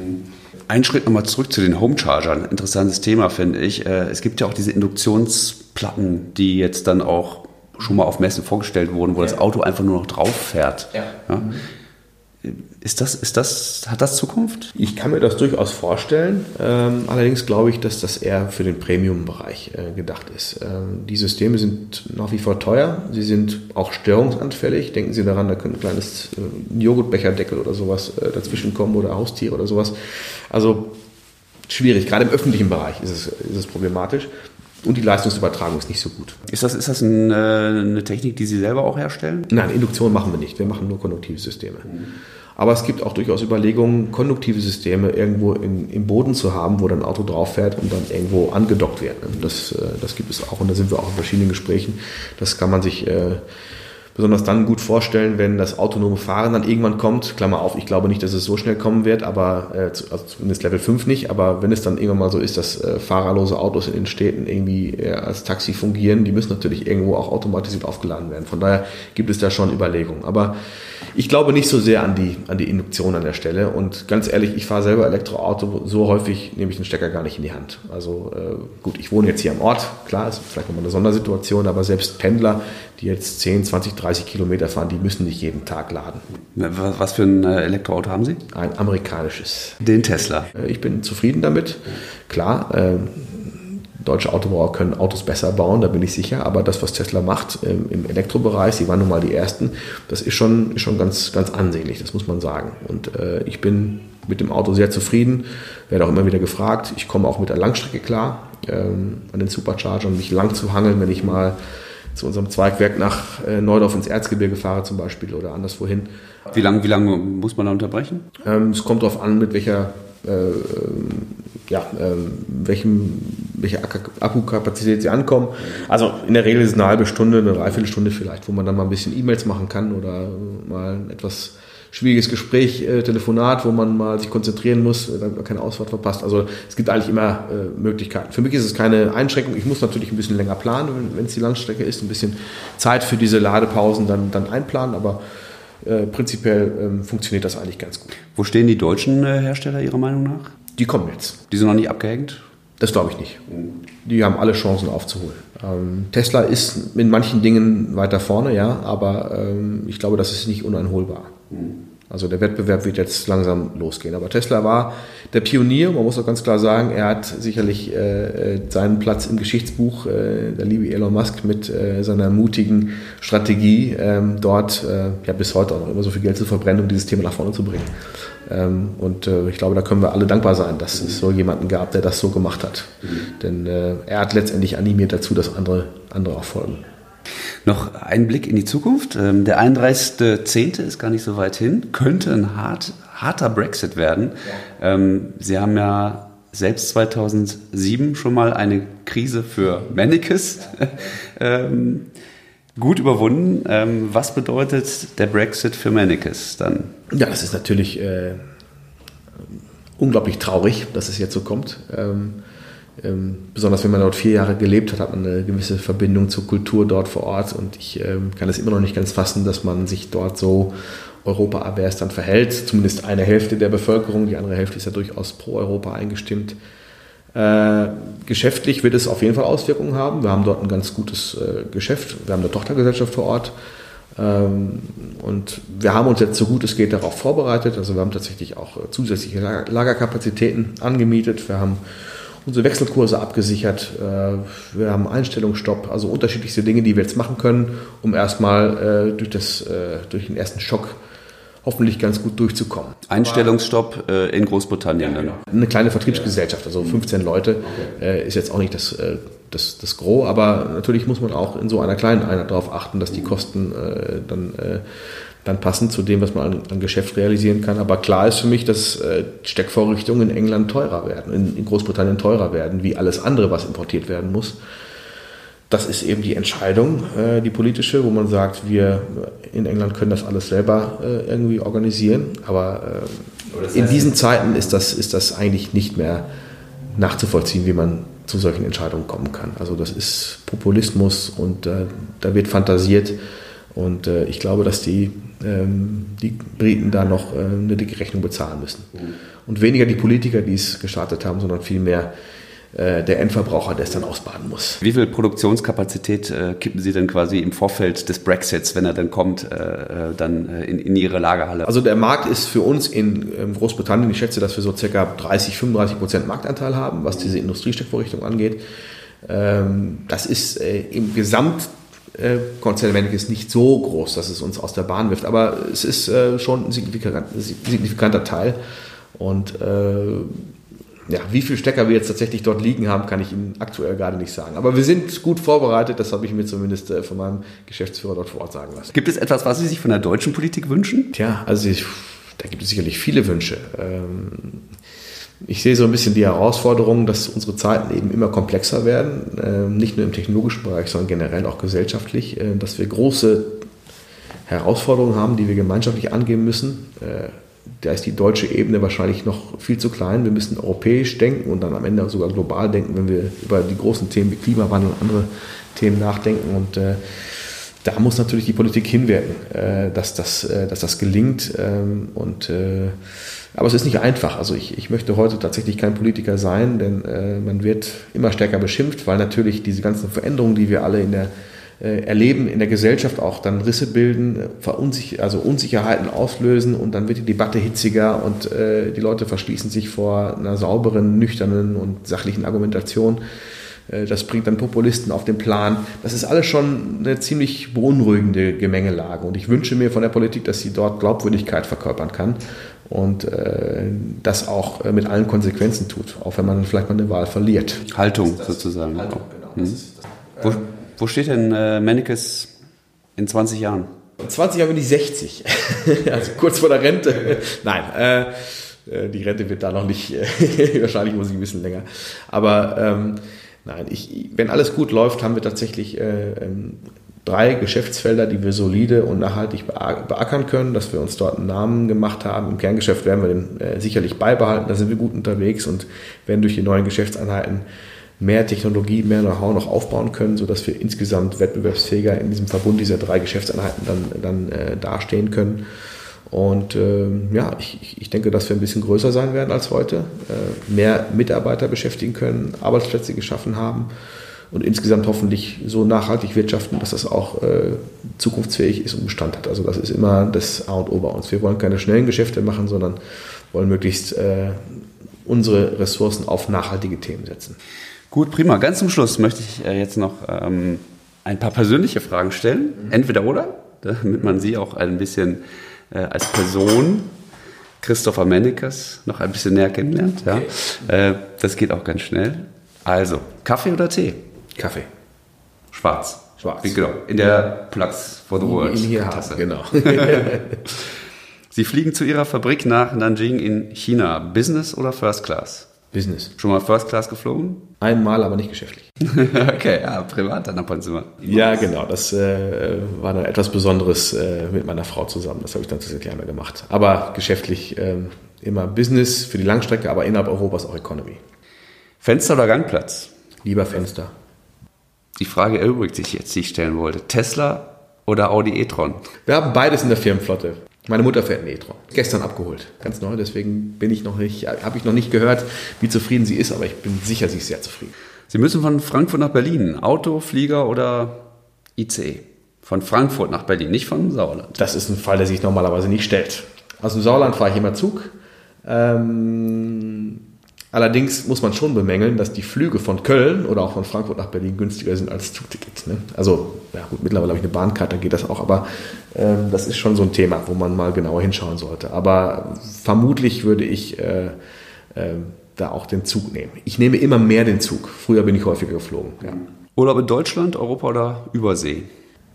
Speaker 2: Ein Schritt nochmal zurück zu den Home-Chargern. Interessantes Thema, finde ich. Äh, es gibt ja auch diese Induktionsplatten, die jetzt dann auch schon mal auf Messen vorgestellt wurden, wo ja. das Auto einfach nur noch drauf fährt. Ja. ja. Ist das, ist das, hat das Zukunft?
Speaker 1: Ich kann mir das durchaus vorstellen. Ähm, allerdings glaube ich, dass das eher für den Premium-Bereich äh, gedacht ist. Ähm, die Systeme sind nach wie vor teuer. Sie sind auch störungsanfällig. Denken Sie daran, da könnte ein kleines äh, Joghurtbecherdeckel oder sowas äh, dazwischen kommen oder Haustiere oder sowas. Also schwierig. Gerade im öffentlichen Bereich ist es, ist es problematisch. Und die Leistungsübertragung ist nicht so gut.
Speaker 2: Ist das, ist das eine, äh, eine Technik, die Sie selber auch herstellen?
Speaker 1: Nein, Induktion machen wir nicht. Wir machen nur konduktive Systeme. Mhm. Aber es gibt auch durchaus Überlegungen, konduktive Systeme irgendwo in, im Boden zu haben, wo dann ein Auto drauf fährt und dann irgendwo angedockt wird. Das, äh, das gibt es auch und da sind wir auch in verschiedenen Gesprächen. Das kann man sich äh, besonders dann gut vorstellen, wenn das autonome Fahren dann irgendwann kommt. Klammer auf, ich glaube nicht, dass es so schnell kommen wird, aber äh, also zumindest Level 5 nicht. Aber wenn es dann irgendwann mal so ist, dass äh, fahrerlose Autos in den Städten irgendwie äh, als Taxi fungieren, die müssen natürlich irgendwo auch automatisiert aufgeladen werden. Von daher gibt es da schon Überlegungen. Aber ich glaube nicht so sehr an die, an die Induktion an der Stelle. Und ganz ehrlich, ich fahre selber Elektroauto so häufig, nehme ich den Stecker gar nicht in die Hand. Also äh, gut, ich wohne jetzt hier am Ort, klar, ist vielleicht nochmal eine Sondersituation, aber selbst Pendler, die jetzt 10, 20, 30 Kilometer fahren, die müssen nicht jeden Tag laden.
Speaker 2: Was für ein äh, Elektroauto haben Sie?
Speaker 1: Ein amerikanisches.
Speaker 2: Den Tesla.
Speaker 1: Äh, ich bin zufrieden damit. Klar, äh, deutsche Autobauer können Autos besser bauen, da bin ich sicher. Aber das, was Tesla macht ähm, im Elektrobereich, sie waren nun mal die Ersten, das ist schon, ist schon ganz, ganz ansehnlich, das muss man sagen. Und äh, ich bin mit dem Auto sehr zufrieden, werde auch immer wieder gefragt. Ich komme auch mit der Langstrecke klar, ähm, an den Superchargern, mich lang zu hangeln, wenn ich mal zu unserem Zweigwerk nach äh, Neudorf ins Erzgebirge fahre zum Beispiel oder anderswohin.
Speaker 2: Wie lange wie lang muss man da unterbrechen?
Speaker 1: Ähm, es kommt darauf an, mit welcher, äh, ja, äh, welchem welche Akkukapazität sie ankommen. Also in der Regel ist es eine halbe Stunde, eine Dreiviertelstunde vielleicht, wo man dann mal ein bisschen E-Mails machen kann oder mal etwas schwieriges Gespräch, äh, Telefonat, wo man mal sich konzentrieren muss, äh, damit man keine Ausfahrt verpasst. Also es gibt eigentlich immer äh, Möglichkeiten. Für mich ist es keine Einschränkung. Ich muss natürlich ein bisschen länger planen, wenn es die Landstrecke ist, ein bisschen Zeit für diese Ladepausen dann, dann einplanen, aber äh, prinzipiell ähm, funktioniert das eigentlich ganz gut.
Speaker 2: Wo stehen die deutschen äh, Hersteller Ihrer Meinung nach?
Speaker 1: Die kommen jetzt.
Speaker 2: Die sind noch nicht abgehängt?
Speaker 1: Das glaube ich nicht. Die haben alle Chancen aufzuholen. Ähm, Tesla ist in manchen Dingen weiter vorne, ja, aber ähm, ich glaube, das ist nicht uneinholbar. Also der Wettbewerb wird jetzt langsam losgehen. Aber Tesla war der Pionier, man muss auch ganz klar sagen, er hat sicherlich äh, seinen Platz im Geschichtsbuch, äh, der liebe Elon Musk, mit äh, seiner mutigen Strategie, ähm, dort äh, ja bis heute auch noch immer so viel Geld zu verbrennen, um dieses Thema nach vorne zu bringen. Ähm, und äh, ich glaube, da können wir alle dankbar sein, dass es so jemanden gab, der das so gemacht hat. Mhm. Denn äh, er hat letztendlich animiert dazu, dass andere, andere auch folgen.
Speaker 2: Noch ein Blick in die Zukunft. Ähm, der 31.10. ist gar nicht so weit hin. Könnte ein hart, harter Brexit werden. Ja. Ähm, Sie haben ja selbst 2007 schon mal eine Krise für Mannekes ähm, gut überwunden. was bedeutet der Brexit für Mannekes dann?
Speaker 1: Ja, das ist natürlich äh, unglaublich traurig, dass es jetzt so kommt. Ähm, besonders wenn man dort vier Jahre gelebt hat, hat man eine gewisse Verbindung zur Kultur dort vor Ort. Und ich ähm, kann es immer noch nicht ganz fassen, dass man sich dort so Europa-avers dann verhält. Zumindest eine Hälfte der Bevölkerung, die andere Hälfte ist ja durchaus pro Europa eingestimmt. Äh, geschäftlich wird es auf jeden Fall Auswirkungen haben. Wir haben dort ein ganz gutes äh, Geschäft. Wir haben eine Tochtergesellschaft vor Ort. Ähm, und wir haben uns jetzt so gut es geht darauf vorbereitet. Also wir haben tatsächlich auch äh, zusätzliche Lagerkapazitäten angemietet. Wir haben unsere Wechselkurse abgesichert. Äh, wir haben Einstellungsstopp, also unterschiedlichste Dinge, die wir jetzt machen können, um erstmal äh, durch, das, äh, durch den ersten Schock hoffentlich ganz gut durchzukommen.
Speaker 2: Einstellungsstopp in Großbritannien dann?
Speaker 1: Eine kleine Vertriebsgesellschaft, also 15 Leute, okay. ist jetzt auch nicht das, das, das Gros, aber natürlich muss man auch in so einer kleinen Einheit darauf achten, dass die Kosten dann dann passend zu dem, was man an, an, Geschäft realisieren kann. Aber klar ist für mich, dass äh, Steckvorrichtungen in England teurer werden, in, in, Großbritannien teurer werden, wie alles andere, was importiert werden muss. Das ist eben die Entscheidung, äh, die politische, wo man sagt, wir in England können das alles selber äh, irgendwie organisieren. Aber äh, in diesen Zeiten ist das, ist das eigentlich nicht mehr nachzuvollziehen, wie man zu solchen Entscheidungen kommen kann. Also das ist Populismus und äh, da wird fantasiert. Und äh, ich glaube, dass die ähm, die Briten da noch äh, eine dicke Rechnung bezahlen müssen. Mhm. Und weniger die Politiker, die es gestartet haben, sondern vielmehr äh, der Endverbraucher, der es dann ausbaden muss.
Speaker 2: Wie viel Produktionskapazität äh, kippen Sie denn quasi im Vorfeld des Brexits, wenn er dann kommt, äh, äh dann äh, in, in, Ihre Lagerhalle?
Speaker 1: Also der Markt ist für uns in ähm, Großbritannien, ich schätze, dass wir so circa 30, 35 Prozent Marktanteil haben, was diese Industriesteckvorrichtung angeht. Ähm, das ist im Gesamt äh, ist nicht so groß, dass es uns aus der Bahn wirft, aber es ist äh, schon ein signifikant, signifikanter Teil. Und äh, ja, wie viele Stecker wir jetzt tatsächlich dort liegen haben, kann ich Ihnen aktuell gerade nicht sagen. Aber wir sind gut vorbereitet, das habe ich mir zumindest äh, von meinem Geschäftsführer dort vor Ort sagen lassen.
Speaker 2: Gibt es etwas, was Sie sich von der deutschen Politik wünschen?
Speaker 1: Tja, also ich, da gibt es sicherlich viele Wünsche. Ähm, ich sehe so ein bisschen die Herausforderung, dass unsere Zeiten eben immer komplexer werden, äh, nicht nur im technologischen Bereich, sondern generell auch gesellschaftlich, äh, dass wir große Herausforderungen haben, die wir gemeinschaftlich angehen müssen. Äh, da ist die deutsche Ebene wahrscheinlich noch viel zu klein. Wir müssen europäisch denken und dann am Ende sogar global denken, wenn wir über die großen Themen wie Klimawandel und andere Themen nachdenken. Und da muss natürlich die Politik hinwirken, dass, das, dass das gelingt. Ähm, und aber es ist nicht einfach. Also ich, ich möchte heute tatsächlich kein Politiker sein, denn äh, man wird immer stärker beschimpft, weil natürlich diese ganzen Veränderungen, die wir alle in der äh, erleben in der Gesellschaft auch dann Risse bilden, Verunsicher also Unsicherheiten auslösen und dann wird die Debatte hitziger und äh, die Leute verschließen sich vor einer sauberen, nüchternen und sachlichen Argumentation. Äh, das bringt dann Populisten auf den Plan. Das ist alles schon eine ziemlich beunruhigende Gemengelage. Und ich wünsche mir von der Politik, dass sie dort Glaubwürdigkeit verkörpern kann und äh, das auch äh, mit allen Konsequenzen tut, auch wenn man vielleicht mal eine Wahl verliert.
Speaker 2: Haltung sozusagen. Haltung, genau. Hm. Wo, wo, steht denn äh, Mennekes in 20 Jahren?
Speaker 1: In 20 Jahren bin ich 60, also kurz vor der Rente. Nein, äh, äh, die Rente wird da noch nicht, wahrscheinlich muss ich ein bisschen länger. Aber ähm, Nein, ich, wenn alles gut läuft, haben wir tatsächlich äh, ähm, drei Geschäftsfelder, die wir solide und nachhaltig beackern können, dass wir uns dort einen Namen gemacht haben. Im Kerngeschäft werden wir den äh, sicherlich beibehalten, da sind wir gut unterwegs und werden durch die neuen Geschäftseinheiten mehr Technologie, mehr Know-how noch aufbauen können, sodass wir insgesamt wettbewerbsfähiger in diesem Verbund dieser drei Geschäftseinheiten dann, dann äh, dastehen können. Und äh, ja, ich, ich denke, dass wir ein bisschen größer sein werden als heute, äh, mehr Mitarbeiter beschäftigen können, Arbeitsplätze geschaffen haben und insgesamt hoffentlich so nachhaltig wirtschaften, dass das auch äh, zukunftsfähig ist und Bestand hat. Also das ist immer das A und O bei uns. Wir wollen keine schnellen Geschäfte machen, sondern wollen möglichst äh, unsere Ressourcen auf nachhaltige Themen setzen.
Speaker 2: Gut, prima. Ganz zum Schluss möchte ich äh, jetzt noch ähm, ein paar persönliche Fragen stellen. Mhm. Entweder oder, damit man Sie auch ein bisschen äh, als Person Christopher Mennekes noch ein bisschen näher kennenlernt. Ja? Okay. Äh, das geht auch ganz schnell. Also, Kaffee oder Tee?
Speaker 1: Kaffee.
Speaker 2: Schwarz.
Speaker 1: Schwarz.
Speaker 2: Genau. In der Plugs for the World.
Speaker 1: In hier Tasse. genau.
Speaker 2: Sie fliegen zu Ihrer Fabrik nach Nanjing in China. Business oder First Class?
Speaker 1: Business.
Speaker 2: Schon mal First Class geflogen?
Speaker 1: Einmal, aber nicht geschäftlich.
Speaker 2: okay, ja, privat dann ab und zu.
Speaker 1: Ja, genau. Das äh, war dann etwas Besonderes äh, mit meiner Frau zusammen. Das habe ich dann zu gerne gemacht. Aber geschäftlich äh, immer Business für die Langstrecke, aber innerhalb Europas auch Economy.
Speaker 2: Fenster oder Gangplatz?
Speaker 1: Lieber Fenster.
Speaker 2: Die Frage erübrigt sich jetzt, die ich stellen wollte. Tesla oder Audi e-tron?
Speaker 1: Wir haben beides in der Firmenflotte. Meine Mutter fährt einen e-tron. Gestern abgeholt. Ganz neu, deswegen bin ich noch nicht, habe ich noch nicht gehört, wie zufrieden sie ist, aber ich bin sicher, sie ist sehr zufrieden.
Speaker 2: Sie müssen von Frankfurt nach Berlin. Auto, Flieger oder ICE? Von Frankfurt nach Berlin, nicht von Sauerland.
Speaker 1: Das ist ein Fall, der sich normalerweise nicht stellt. Aus dem Sauerland fahre ich immer Zug. Ähm, Allerdings muss man schon bemängeln, dass die Flüge von Köln oder auch von Frankfurt nach Berlin günstiger sind als Zugtickets. Ne? Also, ja gut, mittlerweile habe ich eine Bahnkarte, da geht das auch, aber ähm, das ist schon so ein Thema, wo man mal genauer hinschauen sollte. Aber vermutlich würde ich äh, äh, da auch den Zug nehmen. Ich nehme immer mehr den Zug. Früher bin ich häufiger geflogen. Ja.
Speaker 2: Urlaub in Deutschland, Europa oder Übersee?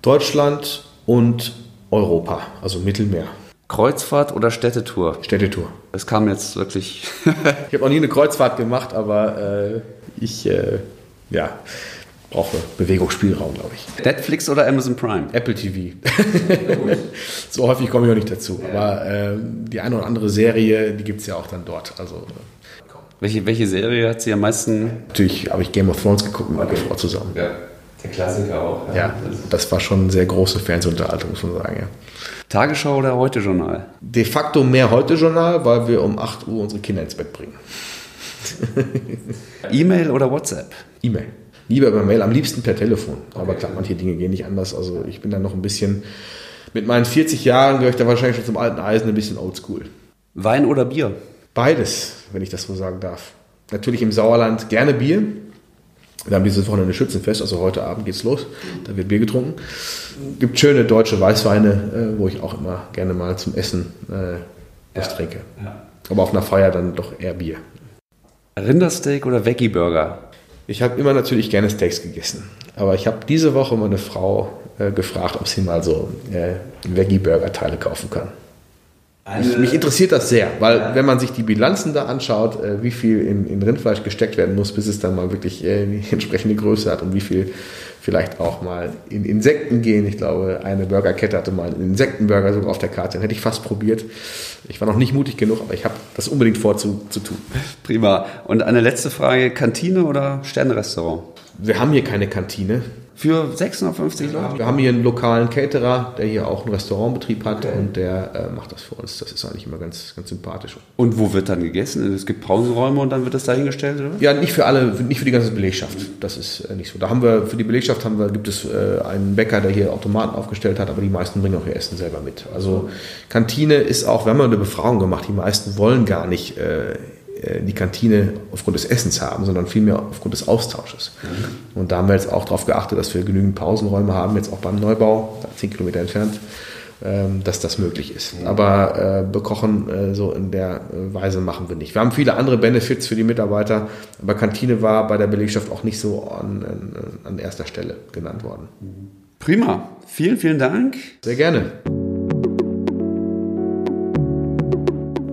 Speaker 1: Deutschland und Europa, also Mittelmeer.
Speaker 2: Kreuzfahrt oder Städtetour?
Speaker 1: Städtetour.
Speaker 2: Das kam jetzt wirklich.
Speaker 1: ich habe noch nie eine Kreuzfahrt gemacht, aber äh, ich äh, ja, brauche Bewegungsspielraum, glaube ich.
Speaker 2: Netflix oder Amazon Prime?
Speaker 1: Apple TV. so häufig komme ich auch nicht dazu. Aber äh, die eine oder andere Serie, die gibt es ja auch dann dort. Also, äh,
Speaker 2: welche, welche Serie hat Sie am meisten?
Speaker 1: Natürlich habe ich Game of Thrones geguckt mit meiner Frau zusammen.
Speaker 2: Ja. Der Klassiker auch.
Speaker 1: Ja, ja das war schon eine sehr große Fernsehunterhaltung, muss man sagen. Ja.
Speaker 2: Tagesschau oder Heute-Journal?
Speaker 1: De facto mehr Heute-Journal, weil wir um 8 Uhr unsere Kinder ins Bett bringen.
Speaker 2: E-Mail oder WhatsApp?
Speaker 1: E-Mail. Lieber über Mail, am liebsten per Telefon. Aber klar, manche Dinge gehen nicht anders. Also ich bin da noch ein bisschen, mit meinen 40 Jahren gehöre ich da wahrscheinlich schon zum alten Eisen ein bisschen oldschool.
Speaker 2: Wein oder Bier?
Speaker 1: Beides, wenn ich das so sagen darf. Natürlich im Sauerland gerne Bier, wir haben dieses Wochenende Schützenfest, also heute Abend geht's los. Da wird Bier getrunken. Gibt schöne deutsche Weißweine, äh, wo ich auch immer gerne mal zum Essen äh, was ja, trinke. Ja. Aber auf einer Feier dann doch eher Bier.
Speaker 2: Rindersteak oder Veggie Burger?
Speaker 1: Ich habe immer natürlich gerne Steaks gegessen. Aber ich habe diese Woche meine Frau äh, gefragt, ob sie mal so äh, Veggie Burger Teile kaufen kann. Mich, mich, interessiert das sehr, weil ja. wenn man sich die Bilanzen da anschaut, äh, wie viel in, in, Rindfleisch gesteckt werden muss, bis es dann mal wirklich äh, die entsprechende Größe hat und wie viel vielleicht auch mal in Insekten gehen. Ich glaube, eine Burgerkette hatte mal einen Insektenburger sogar auf der Karte. Den hätte ich fast probiert. Ich war noch nicht mutig genug, aber ich habe das unbedingt vor zu, zu tun.
Speaker 2: Prima. Und eine letzte Frage: Kantine oder Sternrestaurant?
Speaker 1: Wir haben hier keine Kantine.
Speaker 2: Für 650 Leute?
Speaker 1: Wir haben hier einen lokalen Caterer, der hier auch einen Restaurantbetrieb hat okay. und der äh, macht das für uns. Das ist eigentlich immer ganz, ganz sympathisch.
Speaker 2: Und wo wird dann gegessen? Es gibt Pausenräume und dann wird das dahingestellt, oder?
Speaker 1: Ja, nicht für alle, nicht für die ganze Belegschaft. Das ist äh, nicht so. Da haben wir, für die Belegschaft haben wir, gibt es äh, einen Bäcker, der hier Automaten aufgestellt hat, aber die meisten bringen auch ihr Essen selber mit. Also Kantine ist auch, wir haben eine Befragung gemacht, die meisten wollen gar nicht äh, äh, die Kantine aufgrund des Essens haben, sondern vielmehr aufgrund des Austausches. Mhm. Und da haben wir jetzt auch darauf geachtet, dass wir genügend Pausenräume haben, jetzt auch beim Neubau, zehn Kilometer entfernt, ähm, dass das möglich ist. Mhm. Aber äh, bekochen äh, so in der äh, Weise machen wir nicht. Wir haben viele andere Benefits für die Mitarbeiter, aber Kantine war bei der Belegschaft auch nicht so an, an, an erster Stelle genannt worden.
Speaker 2: Prima. Vielen, vielen Dank.
Speaker 1: Sehr gerne.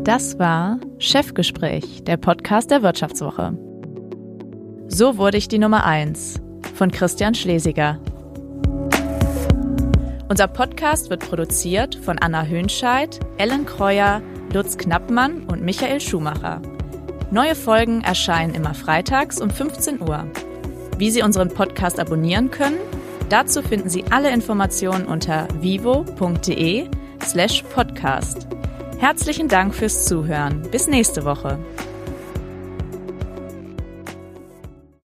Speaker 3: Das war Chefgespräch, der Podcast der Wirtschaftswoche. So wurde ich die Nummer 1 von Christian Schlesiger. Unser Podcast wird produziert von Anna Hönscheid, Ellen Kreuer, Lutz Knappmann und Michael Schumacher. Neue Folgen erscheinen immer freitags um 15 Uhr. Wie Sie unseren Podcast abonnieren können, dazu finden Sie alle Informationen unter vivo.de slash podcast. Herzlichen Dank fürs Zuhören. Bis nächste Woche.